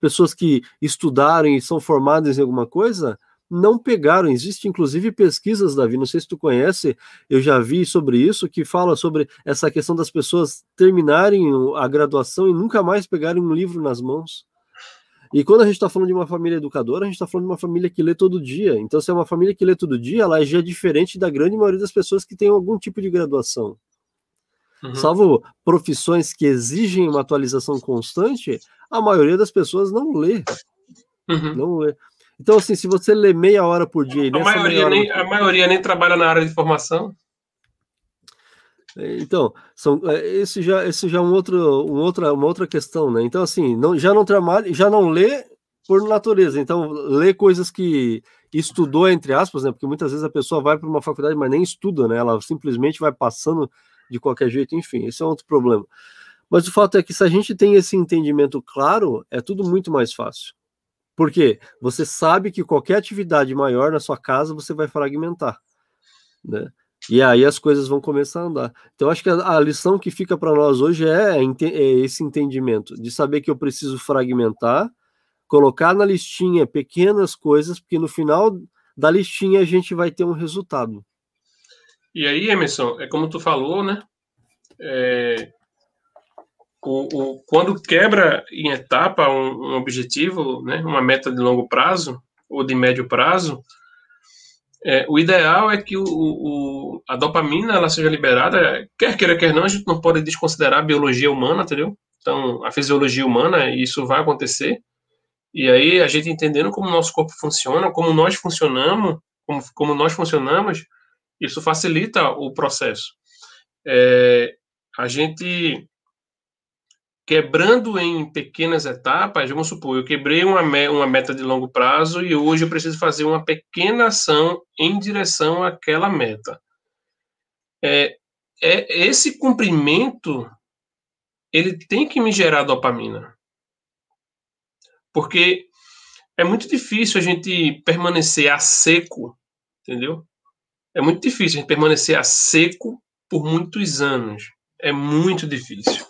pessoas que estudaram e são formadas em alguma coisa, não pegaram. Existem inclusive pesquisas, Davi, não sei se tu conhece, eu já vi sobre isso, que fala sobre essa questão das pessoas terminarem a graduação e nunca mais pegarem um livro nas mãos. E quando a gente está falando de uma família educadora, a gente está falando de uma família que lê todo dia. Então, se é uma família que lê todo dia, ela já é diferente da grande maioria das pessoas que têm algum tipo de graduação. Uhum. Salvo profissões que exigem uma atualização constante, a maioria das pessoas não lê. Uhum. Não lê. Então, assim, se você lê meia hora por dia... A maioria, nem, a maioria nem trabalha na área de formação. É, então, são, é, esse já, esse já é um outro, um outra, uma outra questão, né? Então, assim, não, já não trabalha, já não lê por natureza. Então, lê coisas que estudou, entre aspas, né? Porque muitas vezes a pessoa vai para uma faculdade, mas nem estuda, né? Ela simplesmente vai passando de qualquer jeito, enfim, esse é outro problema. Mas o fato é que se a gente tem esse entendimento claro, é tudo muito mais fácil. Porque você sabe que qualquer atividade maior na sua casa você vai fragmentar, né? E aí as coisas vão começar a andar. Então, acho que a, lição que fica para nós hoje é, é, esse entendimento, de saber que eu preciso fragmentar, colocar na listinha pequenas coisas, porque no final da listinha a gente vai ter um resultado. E aí, Emerson, é como tu falou, né? É, o, o, quando quebra em etapa um, um objetivo, né, uma meta de longo prazo ou de médio prazo, é, o ideal é que o, o, a dopamina ela seja liberada, quer queira, quer não, a gente não pode desconsiderar a biologia humana, entendeu? Então, a fisiologia humana, isso vai acontecer. E aí, a gente entendendo como o nosso corpo funciona, como nós funcionamos, como, como nós funcionamos, isso facilita o processo. É, a gente quebrando em pequenas etapas, vamos supor, eu quebrei uma, uma meta de longo prazo e hoje eu preciso fazer uma pequena ação em direção àquela meta. É, é esse cumprimento ele tem que me gerar dopamina. Porque é muito difícil a gente permanecer a seco, entendeu? É muito difícil a gente permanecer a seco por muitos anos. É muito difícil.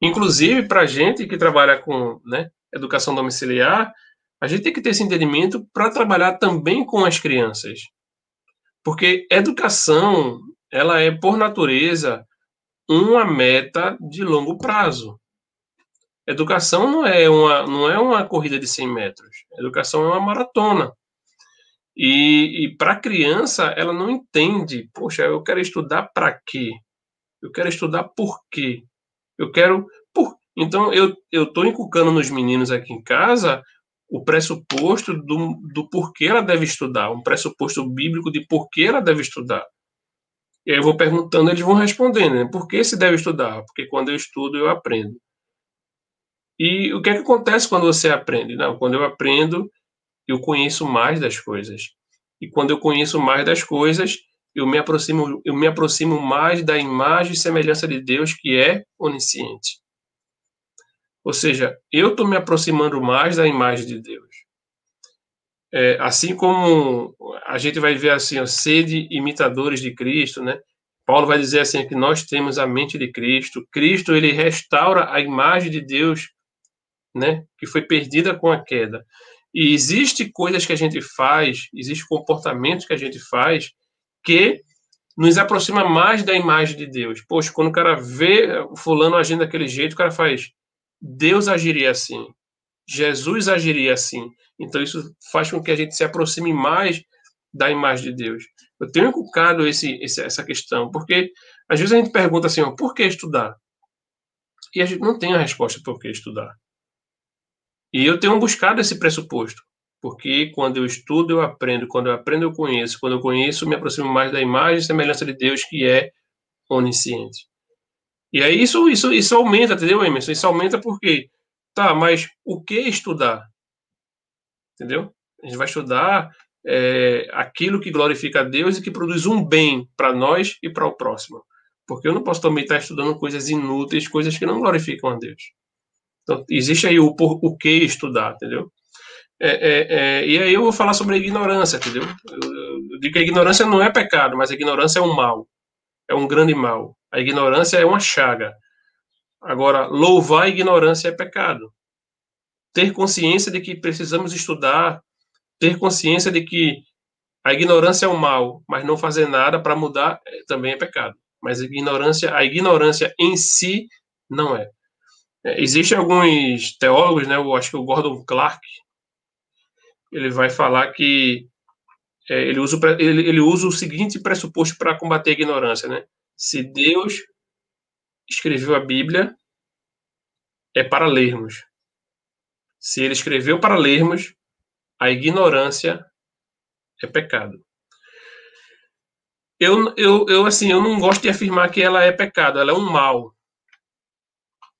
Inclusive, para a gente que trabalha com né, educação domiciliar, a gente tem que ter esse entendimento para trabalhar também com as crianças. Porque educação, ela é, por natureza, uma meta de longo prazo. Educação não é uma, não é uma corrida de 100 metros. Educação é uma maratona. E, e para a criança, ela não entende, poxa, eu quero estudar para quê? Eu quero estudar por quê? Eu quero. Então, eu estou inculcando nos meninos aqui em casa o pressuposto do, do porquê ela deve estudar, um pressuposto bíblico de porquê ela deve estudar. E aí eu vou perguntando, eles vão respondendo, né? Por que se deve estudar? Porque quando eu estudo, eu aprendo. E o que é que acontece quando você aprende? Não, quando eu aprendo, eu conheço mais das coisas. E quando eu conheço mais das coisas, eu me aproximo, eu me aproximo mais da imagem e semelhança de Deus que é onisciente. Ou seja, eu estou me aproximando mais da imagem de Deus. É, assim como a gente vai ver assim, ó, sede imitadores de Cristo, né? Paulo vai dizer assim que nós temos a mente de Cristo. Cristo ele restaura a imagem de Deus, né? Que foi perdida com a queda. E existe coisas que a gente faz, existe comportamentos que a gente faz que nos aproxima mais da imagem de Deus. Poxa, quando o cara vê o fulano agindo daquele jeito, o cara faz, Deus agiria assim, Jesus agiria assim. Então isso faz com que a gente se aproxime mais da imagem de Deus. Eu tenho inculcado esse, esse, essa questão, porque às vezes a gente pergunta assim, ó, por que estudar? E a gente não tem a resposta por que estudar. E eu tenho buscado esse pressuposto. Porque quando eu estudo, eu aprendo. Quando eu aprendo, eu conheço. Quando eu conheço, me aproximo mais da imagem e semelhança de Deus, que é onisciente. E aí isso, isso, isso aumenta, entendeu, Emerson? Isso aumenta porque, tá, mas o que estudar? Entendeu? A gente vai estudar é, aquilo que glorifica a Deus e que produz um bem para nós e para o próximo. Porque eu não posso também estar estudando coisas inúteis, coisas que não glorificam a Deus. Então, existe aí o, por, o que estudar, entendeu? É, é, é, e aí eu vou falar sobre a ignorância, entendeu? Eu, digo que a ignorância não é pecado, mas a ignorância é um mal, é um grande mal. A ignorância é uma chaga. Agora, louvar a ignorância é pecado. Ter consciência de que precisamos estudar, ter consciência de que a ignorância é um mal, mas não fazer nada para mudar é, também é pecado. Mas a ignorância, a ignorância em si não é. é existem alguns teólogos, né? Eu acho que o Gordon Clark, ele vai falar que é, ele, usa, ele, ele usa o seguinte pressuposto para combater a ignorância, né? Se Deus escreveu a Bíblia, é para lermos. Se ele escreveu para lermos, a ignorância é pecado. Eu, eu, eu, assim, eu não gosto de afirmar que ela é pecado, ela é um mal.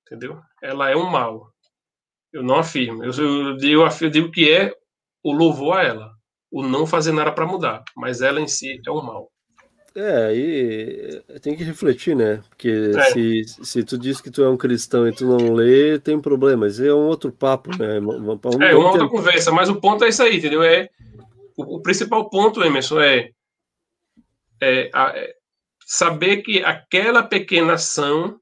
Entendeu? Ela é um mal. Eu não afirmo. Eu, eu, eu, eu digo que é o louvor a ela, o não fazer nada para mudar, mas ela em si é um mal. É, aí tem que refletir, né? Porque é. se, se tu diz que tu é um cristão e tu não lê, tem problema. Mas é um outro papo, né? Vamos, vamos é, uma outra conversa, mas o ponto é isso aí, entendeu? É, o, o principal ponto, Emerson, é, é, é, saber que aquela pequena ação,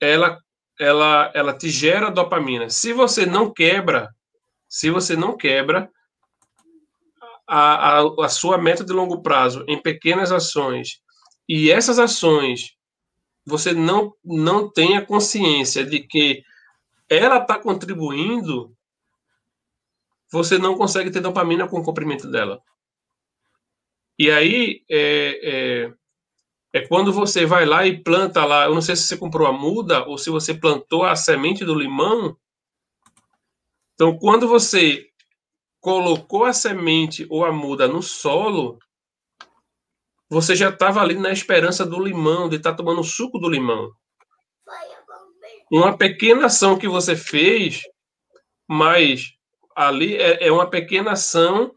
ela, ela, ela te gera dopamina. Se você não quebra, se você não quebra, a, a, a sua meta de longo prazo em pequenas ações e essas ações você não, não tenha consciência de que ela está contribuindo, você não consegue ter dopamina com o comprimento dela. E aí é, é, é, quando você vai lá e planta lá, eu não sei se você comprou a muda ou se você plantou a semente do limão. Então, quando você colocou a semente ou a muda no solo, você já estava ali na esperança do limão, de estar tá tomando o suco do limão. Uma pequena ação que você fez, mas ali é, é uma pequena ação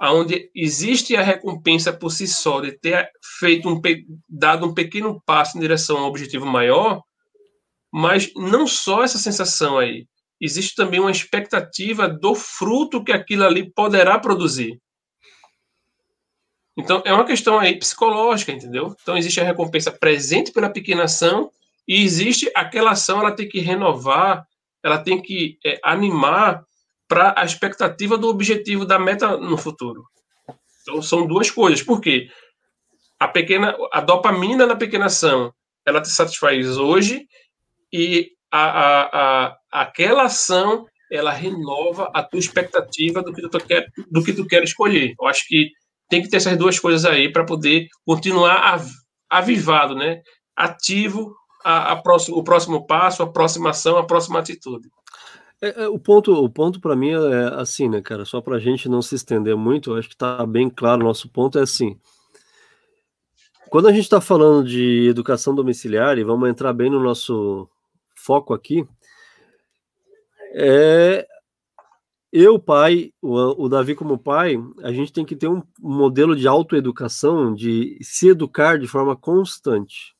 onde existe a recompensa por si só de ter feito um dado um pequeno passo em direção ao objetivo maior, mas não só essa sensação aí, existe também uma expectativa do fruto que aquilo ali poderá produzir. Então, é uma questão aí psicológica, entendeu? Então, existe a recompensa presente pela pequena ação e existe aquela ação, ela tem que renovar, ela tem que é, animar para a expectativa do objetivo da meta no futuro. Então, são duas coisas. Por quê? A pequena, a dopamina na pequena ação, ela te satisfaz hoje e a, a, a, aquela ação ela renova a tua expectativa do que tu quer, do que tu quer escolher. Eu acho que tem que ter essas duas coisas aí para poder continuar avivado, né? Ativo a, a próximo, o próximo passo, a próxima ação, a próxima atitude. É, é, o ponto, o ponto para mim é assim, né, cara? Só para a gente não se estender muito, acho que está bem claro. Nosso ponto é assim. Quando a gente está falando de educação domiciliar, e vamos entrar bem no nosso foco aqui, é eu, pai, o, o, Davi como pai, a gente tem que ter um modelo de autoeducação, de se educar de forma constante.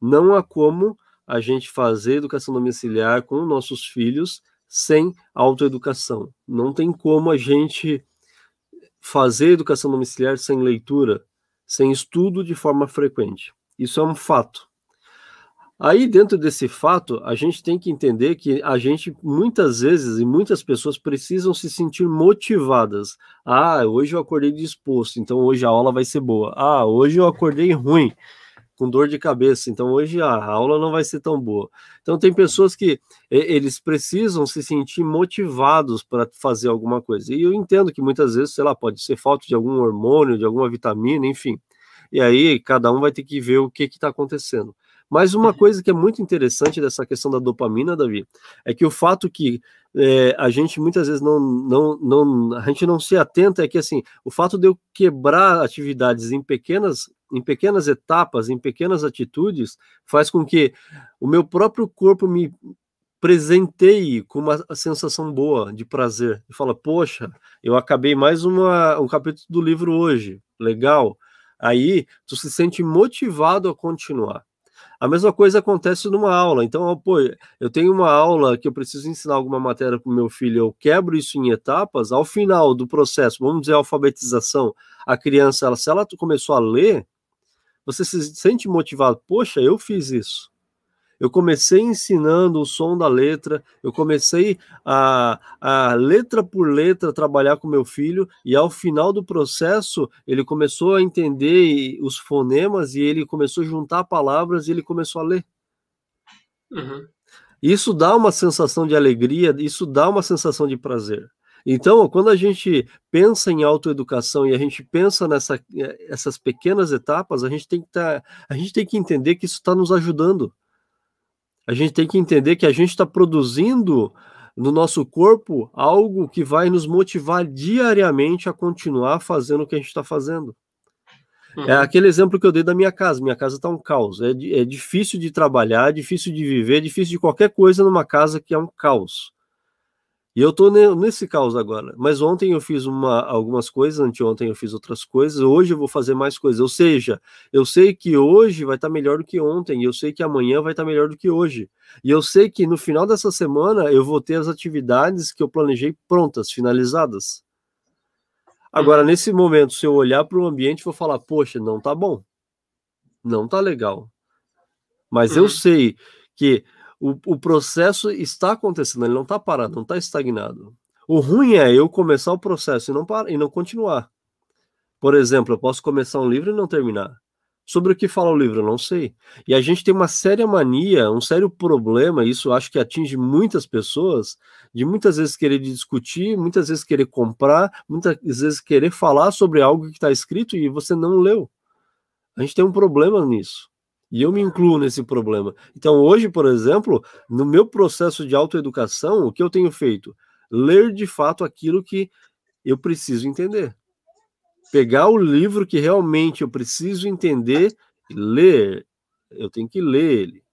Não há como a gente fazer educação domiciliar com nossos filhos sem autoeducação. Não tem como a gente fazer educação domiciliar sem leitura, sem estudo de forma frequente. Isso é um fato. Aí, dentro desse fato, a gente tem que entender que a gente, muitas vezes, e muitas pessoas precisam se sentir motivadas. Ah, hoje eu acordei disposto, então hoje a aula vai ser boa. Ah, hoje eu acordei ruim, com dor de cabeça, então hoje a aula não vai ser tão boa. Então, tem pessoas que eles precisam se sentir motivados para fazer alguma coisa. E eu entendo que muitas vezes, sei lá, pode ser falta de algum hormônio, de alguma vitamina, enfim. E aí, cada um vai ter que ver o que está acontecendo. Mas uma coisa que é muito interessante dessa questão da dopamina, Davi, é que o fato que é, a gente muitas vezes não, não, não, a gente não se atenta é que assim, o fato de eu quebrar atividades em pequenas, em pequenas etapas, em pequenas atitudes, faz com que o meu próprio corpo me presenteie com uma sensação boa de prazer. E fala, poxa, eu acabei mais uma, um capítulo do livro hoje, legal. Aí tu se sente motivado a continuar. A mesma coisa acontece numa aula. Então, pô, eu tenho uma aula que eu preciso ensinar alguma matéria para o meu filho, eu quebro isso em etapas. Ao final do processo, vamos dizer, alfabetização, a criança, ela, se ela começou a ler, você se sente motivado. Poxa, eu fiz isso. Eu comecei ensinando o som da letra, eu comecei a, a letra por letra trabalhar com meu filho, e ao final do processo ele começou a entender os fonemas e ele começou a juntar palavras e ele começou a ler. Uhum. Isso dá uma sensação de alegria, isso dá uma sensação de prazer. Então, quando a gente pensa em autoeducação e a gente pensa nessas eh, pequenas etapas, a gente tem que tá, a gente tem que entender que isso está nos ajudando a gente tem que entender que a gente está produzindo no nosso corpo algo que vai nos motivar diariamente a continuar fazendo o que a gente está fazendo. É uhum. É aquele exemplo que eu dei da minha casa. Minha casa está um caos. É, é difícil de trabalhar, difícil de viver, difícil de qualquer coisa numa casa que é um caos. E eu estou nesse caos agora. Mas ontem eu fiz uma, algumas coisas, anteontem eu fiz outras coisas, hoje eu vou fazer mais coisas. Ou seja, eu sei que hoje vai estar tá melhor do que ontem, e eu sei que amanhã vai estar tá melhor do que hoje. E eu sei que no final dessa semana eu vou ter as atividades que eu planejei prontas, finalizadas. Agora, uhum. nesse momento, se eu olhar para o ambiente, vou falar: poxa, não tá bom. Não tá legal. Mas uhum. eu sei que o, o processo está acontecendo, ele não está parado, não está estagnado. O ruim é eu começar o processo e não, para, e não continuar. Por exemplo, eu posso começar um livro e não terminar. Sobre o que fala o livro, eu não sei. E a gente tem uma séria mania, um sério problema, isso acho que atinge muitas pessoas, de muitas vezes querer discutir, muitas vezes querer comprar, muitas vezes querer falar sobre algo que está escrito e você não leu. A gente tem um problema nisso. E eu me incluo nesse problema. Então, hoje, por exemplo, no meu processo de autoeducação, o que eu tenho feito? Ler de fato aquilo que eu preciso entender. Pegar o livro que realmente eu preciso entender e ler. Eu tenho que ler ele.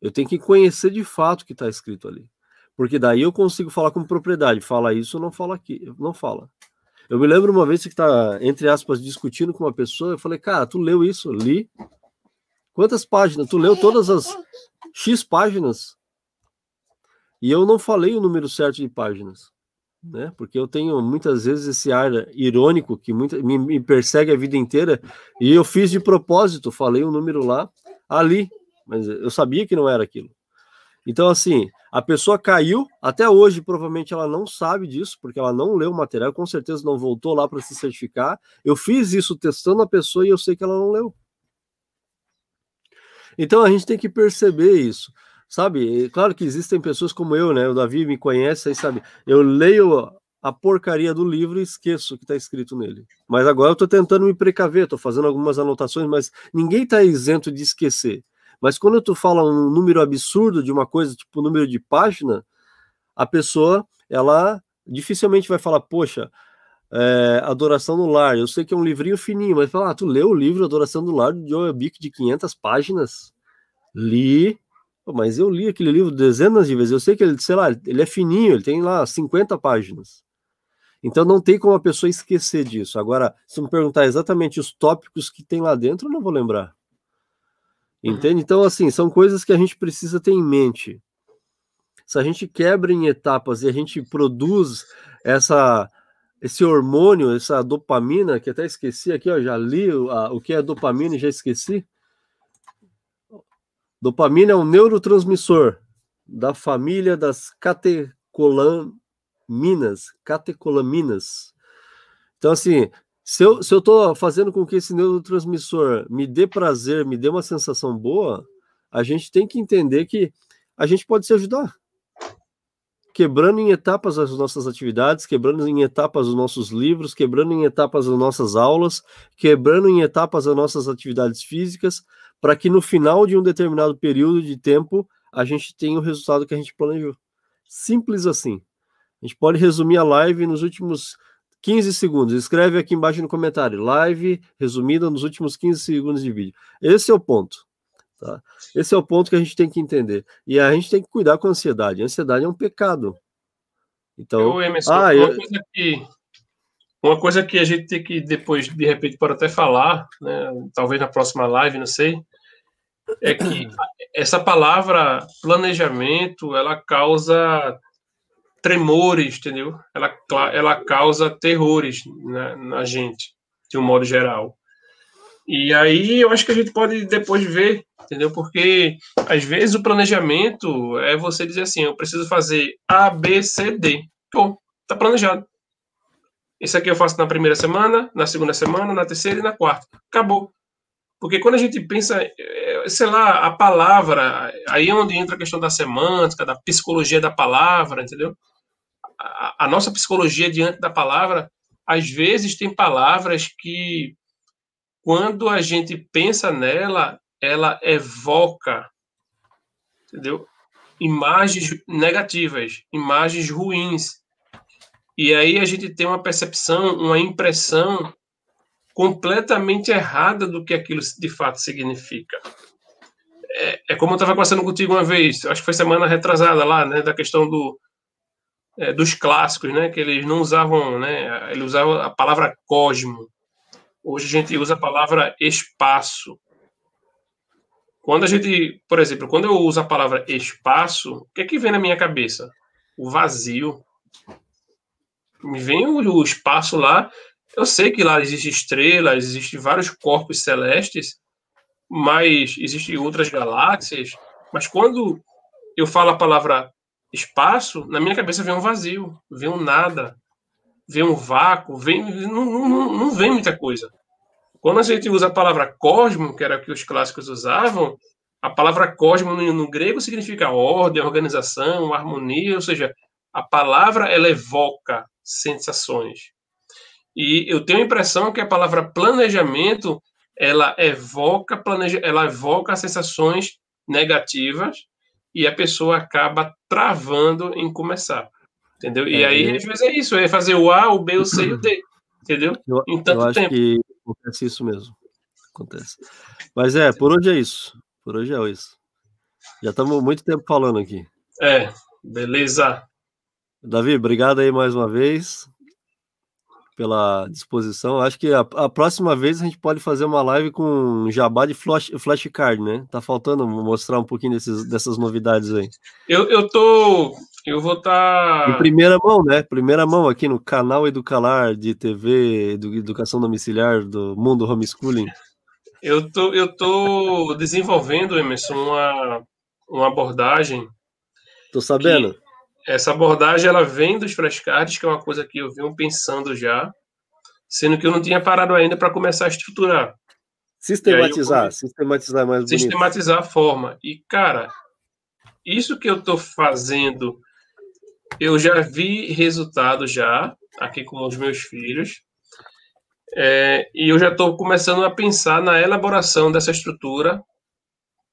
Eu tenho que conhecer de fato o que está escrito ali. Porque daí eu consigo falar com propriedade. Fala isso, não fala aqui, não fala. Eu me lembro uma vez que está, entre aspas, discutindo com uma pessoa, eu falei, cara, tu leu isso? Li. Quantas páginas? Tu leu todas as X páginas? E eu não falei o número certo de páginas, né? Porque eu tenho muitas vezes esse ar irônico que muita, me, me persegue a vida inteira, e eu fiz de propósito, falei o número lá, ali, mas eu sabia que não era aquilo. Então, assim, a pessoa caiu, até hoje provavelmente ela não sabe disso, porque ela não leu o material, com certeza não voltou lá para se certificar. Eu fiz isso testando a pessoa e eu sei que ela não leu. Então a gente tem que perceber isso, sabe? Claro que existem pessoas como eu, né? O Davi me conhece, aí sabe? Eu leio a porcaria do livro e esqueço o que está escrito nele. Mas agora eu estou tentando me precaver, estou fazendo algumas anotações, mas ninguém está isento de esquecer. Mas quando tu fala um número absurdo de uma coisa, tipo número de página, a pessoa, ela dificilmente vai falar, poxa, é, Adoração no Lar. Eu sei que é um livrinho fininho, mas fala, ah, tu leu o livro Adoração no Lar do Joel de 500 páginas? Li, mas eu li aquele livro dezenas de vezes. Eu sei que ele, sei lá, ele é fininho, ele tem lá 50 páginas. Então não tem como a pessoa esquecer disso. Agora, se me perguntar exatamente os tópicos que tem lá dentro, eu não vou lembrar. Entende? Então, assim, são coisas que a gente precisa ter em mente. Se a gente quebra em etapas e a gente produz essa esse hormônio, essa dopamina, que até esqueci aqui, ó, já li o, a, o que é dopamina e já esqueci. Dopamina é um neurotransmissor da família das catecolaminas, catecolaminas. Então, assim, se eu estou fazendo com que esse neurotransmissor me dê prazer, me dê uma sensação boa, a gente tem que entender que a gente pode se ajudar quebrando em etapas as nossas atividades, quebrando em etapas os nossos livros, quebrando em etapas as nossas aulas, quebrando em etapas as nossas atividades físicas, para que no final de um determinado período de tempo a gente tenha o resultado que a gente planejou. Simples assim. A gente pode resumir a live nos últimos 15 segundos. Escreve aqui embaixo no comentário. Live resumida nos últimos 15 segundos de vídeo. Esse é o ponto. Tá? Esse é o ponto que a gente tem que entender. E a gente tem que cuidar com a ansiedade. A ansiedade é um pecado. Então, eu, Emerson, ah, uma, eu... coisa que, uma coisa que a gente tem que depois, de repente, pode até falar, né, talvez na próxima live, não sei, é que essa palavra planejamento, ela causa tremores, entendeu? Ela, ela causa terrores na, na gente, de um modo geral. E aí eu acho que a gente pode depois ver, entendeu? Porque às vezes o planejamento é você dizer assim, eu preciso fazer A, B, C, D. Pô, tá planejado. Isso aqui eu faço na primeira semana, na segunda semana, na terceira e na quarta. Acabou. Porque quando a gente pensa, é, sei lá, a palavra, aí é onde entra a questão da semântica, da psicologia da palavra, entendeu? A, a nossa psicologia diante da palavra, às vezes tem palavras que, quando a gente pensa nela, ela evoca, entendeu? Imagens negativas, imagens ruins. E aí a gente tem uma percepção, uma impressão completamente errada do que aquilo de fato significa. É, é como eu estava conversando contigo uma vez, acho que foi semana retrasada lá, né, da questão do, é, dos clássicos, né, que eles não usavam, né, eles usavam a palavra cosmo. Hoje a gente usa a palavra espaço. Quando a gente, por exemplo, quando eu uso a palavra espaço, o que é que vem na minha cabeça? O vazio me vem o, espaço lá. Eu sei que lá existem estrelas, existem vários corpos celestes, mas existem outras galáxias. Mas quando eu falo a palavra espaço, na minha cabeça vem um vazio, vem um nada, vem um vácuo, vem, não, não, não vem muita coisa. Quando a gente usa a palavra cosmo, que era o que os clássicos usavam, a palavra cosmo no, no grego significa ordem, organização, harmonia, ou seja, a palavra ela evoca sensações. E eu tenho a impressão que a palavra planejamento ela evoca planeja, ela evoca sensações negativas e a pessoa acaba travando em começar. Entendeu? E é, aí, às vezes, é isso, é fazer o A, o B, o C e o D. Entendeu? Eu, em tanto eu acho tempo. que acontece isso mesmo. Acontece. Mas é, por hoje é isso. Por hoje é isso. Já estamos muito tempo falando aqui. É, beleza. Davi, obrigado aí mais uma vez pela disposição. Acho que a, a, próxima vez a gente pode fazer uma live com jabá de flash, flashcard, né? Tá faltando mostrar um pouquinho desses, dessas novidades aí. Eu, eu tô. Eu vou estar. Tá... Em primeira mão, né? Primeira mão aqui no canal Educalar de TV, do Educação Domiciliar do Mundo Homeschooling. Eu tô, eu tô desenvolvendo, Emerson, uma, uma abordagem. Tô sabendo. Essa abordagem ela vem dos flashcards, que é uma coisa que eu venho pensando já, sendo que eu não tinha parado ainda para começar a estruturar. Sistematizar, sistematizar mais bonito. Sistematizar a forma. E, cara, isso que eu estou fazendo, eu já vi resultado já, aqui com os meus filhos, é, e eu já estou começando a pensar na elaboração dessa estrutura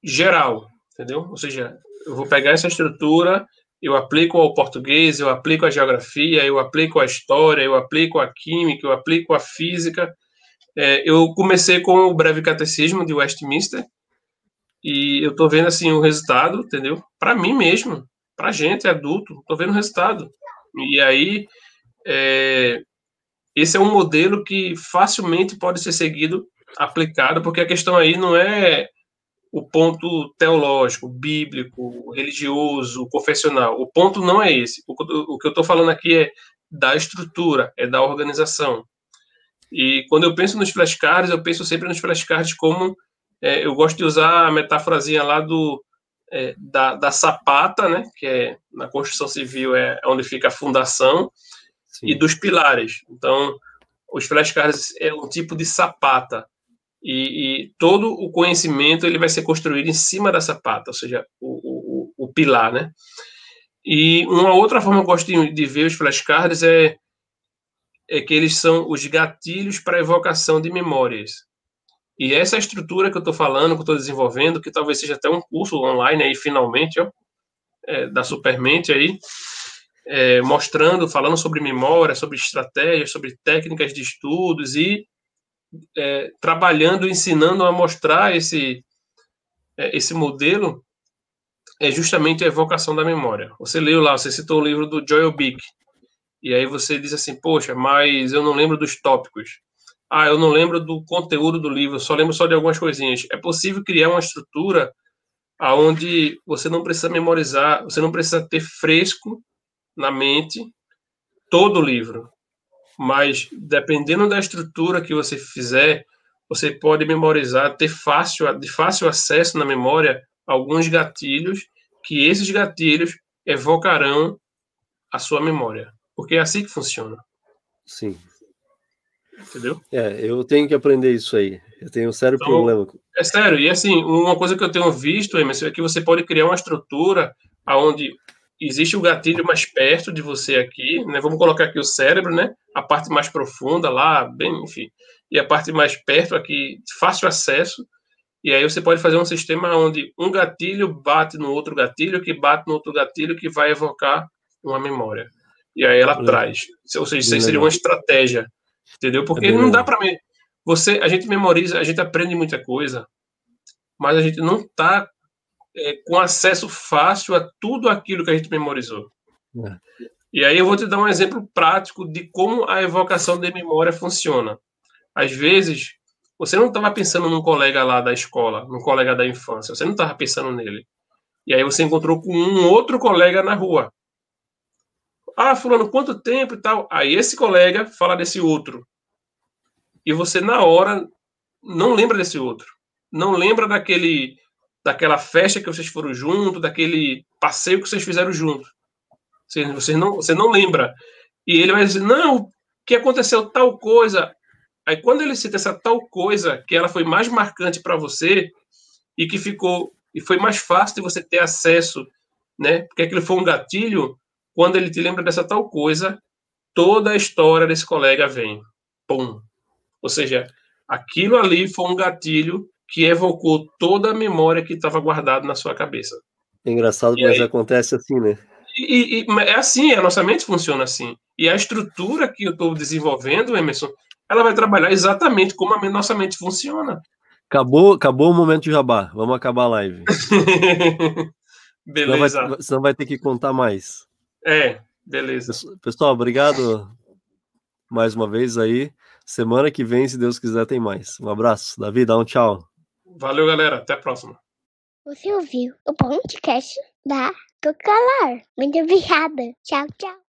geral, entendeu? Ou seja, eu vou pegar essa estrutura eu aplico ao português, eu aplico a geografia, eu aplico a história, eu aplico a química, eu aplico a física. É, eu comecei com o breve catecismo de Westminster e eu estou vendo assim o resultado, entendeu? Para mim mesmo, para gente adulto, estou vendo o resultado. E aí é, esse é um modelo que facilmente pode ser seguido, aplicado, porque a questão aí não é o ponto teológico, bíblico, religioso, confessional. O ponto não é esse. O, o que eu estou falando aqui é da estrutura, é da organização. E quando eu penso nos flashcards, eu penso sempre nos flashcards como é, eu gosto de usar a metáforazinha lá do é, da, da, sapata, né, que é na construção civil é onde fica a fundação, Sim. e dos pilares. Então, os flashcards é um tipo de sapata e, e, todo o conhecimento ele vai ser construído em cima dessa pata, ou seja, o, o, o pilar, né? E uma outra forma que eu gosto de, de ver os flashcards é, é que eles são os gatilhos para evocação de memórias. E essa estrutura que eu estou falando, que eu estou desenvolvendo, que talvez seja até um curso online aí, finalmente, ó, é, da Supermente aí, é, mostrando, falando sobre memória, sobre estratégias, sobre técnicas de estudos e é, trabalhando, ensinando a mostrar esse, é, esse modelo é justamente a evocação da memória. Você leu lá, você citou o livro do Joel Bick, e aí você diz assim, poxa, mas eu não lembro dos tópicos. Ah, eu não lembro do conteúdo do livro, só lembro só de algumas coisinhas. É possível criar uma estrutura aonde você não precisa memorizar, você não precisa ter fresco na mente todo o livro. Mas dependendo da estrutura que você fizer, você pode memorizar, ter fácil, de fácil acesso na memória alguns gatilhos, que esses gatilhos evocarão a sua memória. Porque é assim que funciona. Sim. Entendeu? É, eu tenho que aprender isso aí. Eu tenho um sério então, problema. É sério. E assim, uma coisa que eu tenho visto, Emerson, é que você pode criar uma estrutura onde existe o gatilho mais perto de você aqui, né? Vamos colocar aqui o cérebro, né? A parte mais profunda lá, bem, enfim. E a parte mais perto aqui, fácil acesso. E aí você pode fazer um sistema onde um gatilho bate no outro gatilho, que bate no outro gatilho, que vai evocar uma memória. E aí ela traz. Ou seja, isso seria uma estratégia Entendeu? Porque é não dá para mim. Você, a gente memoriza, a gente aprende muita coisa, mas a gente não está é, com acesso fácil a tudo aquilo que a gente memorizou. É. E aí eu vou te dar um exemplo prático de como a evocação de memória funciona. Às vezes, você não estava pensando num colega lá da escola, num colega da infância, você não estava pensando nele. E aí você encontrou com um outro colega na rua. Ah, fulano, quanto tempo e tal. Aí esse colega fala desse outro. E você, na hora, não lembra desse outro. Não lembra daquele daquela festa que vocês foram junto, daquele passeio que vocês fizeram junto. Você, você, não, você não lembra. E ele vai dizer, não, que aconteceu tal coisa. Aí quando ele cita essa tal coisa, que ela foi mais marcante para você e que ficou e foi mais fácil de você ter acesso, né? Porque aquilo foi um gatilho, quando ele te lembra dessa tal coisa, toda a história desse colega vem. Pum. Ou seja, aquilo ali foi um gatilho que evocou toda a memória que estava guardada na sua cabeça. É engraçado, e mas aí, acontece assim, né? E, e, é assim, a nossa mente funciona assim. E a estrutura que eu estou desenvolvendo, Emerson, ela vai trabalhar exatamente como a nossa mente funciona. Acabou, acabou o momento de jabá. Vamos acabar a live. Beleza. Senão vai, senão vai ter que contar mais. É, beleza. Pessoal, obrigado mais uma vez aí. Semana que vem, se Deus quiser, tem mais. Um abraço. Davi, dá um tchau. Valeu, galera. Até a próxima. Você ouviu o podcast da Cocalar. Muito obrigada. Tchau, tchau.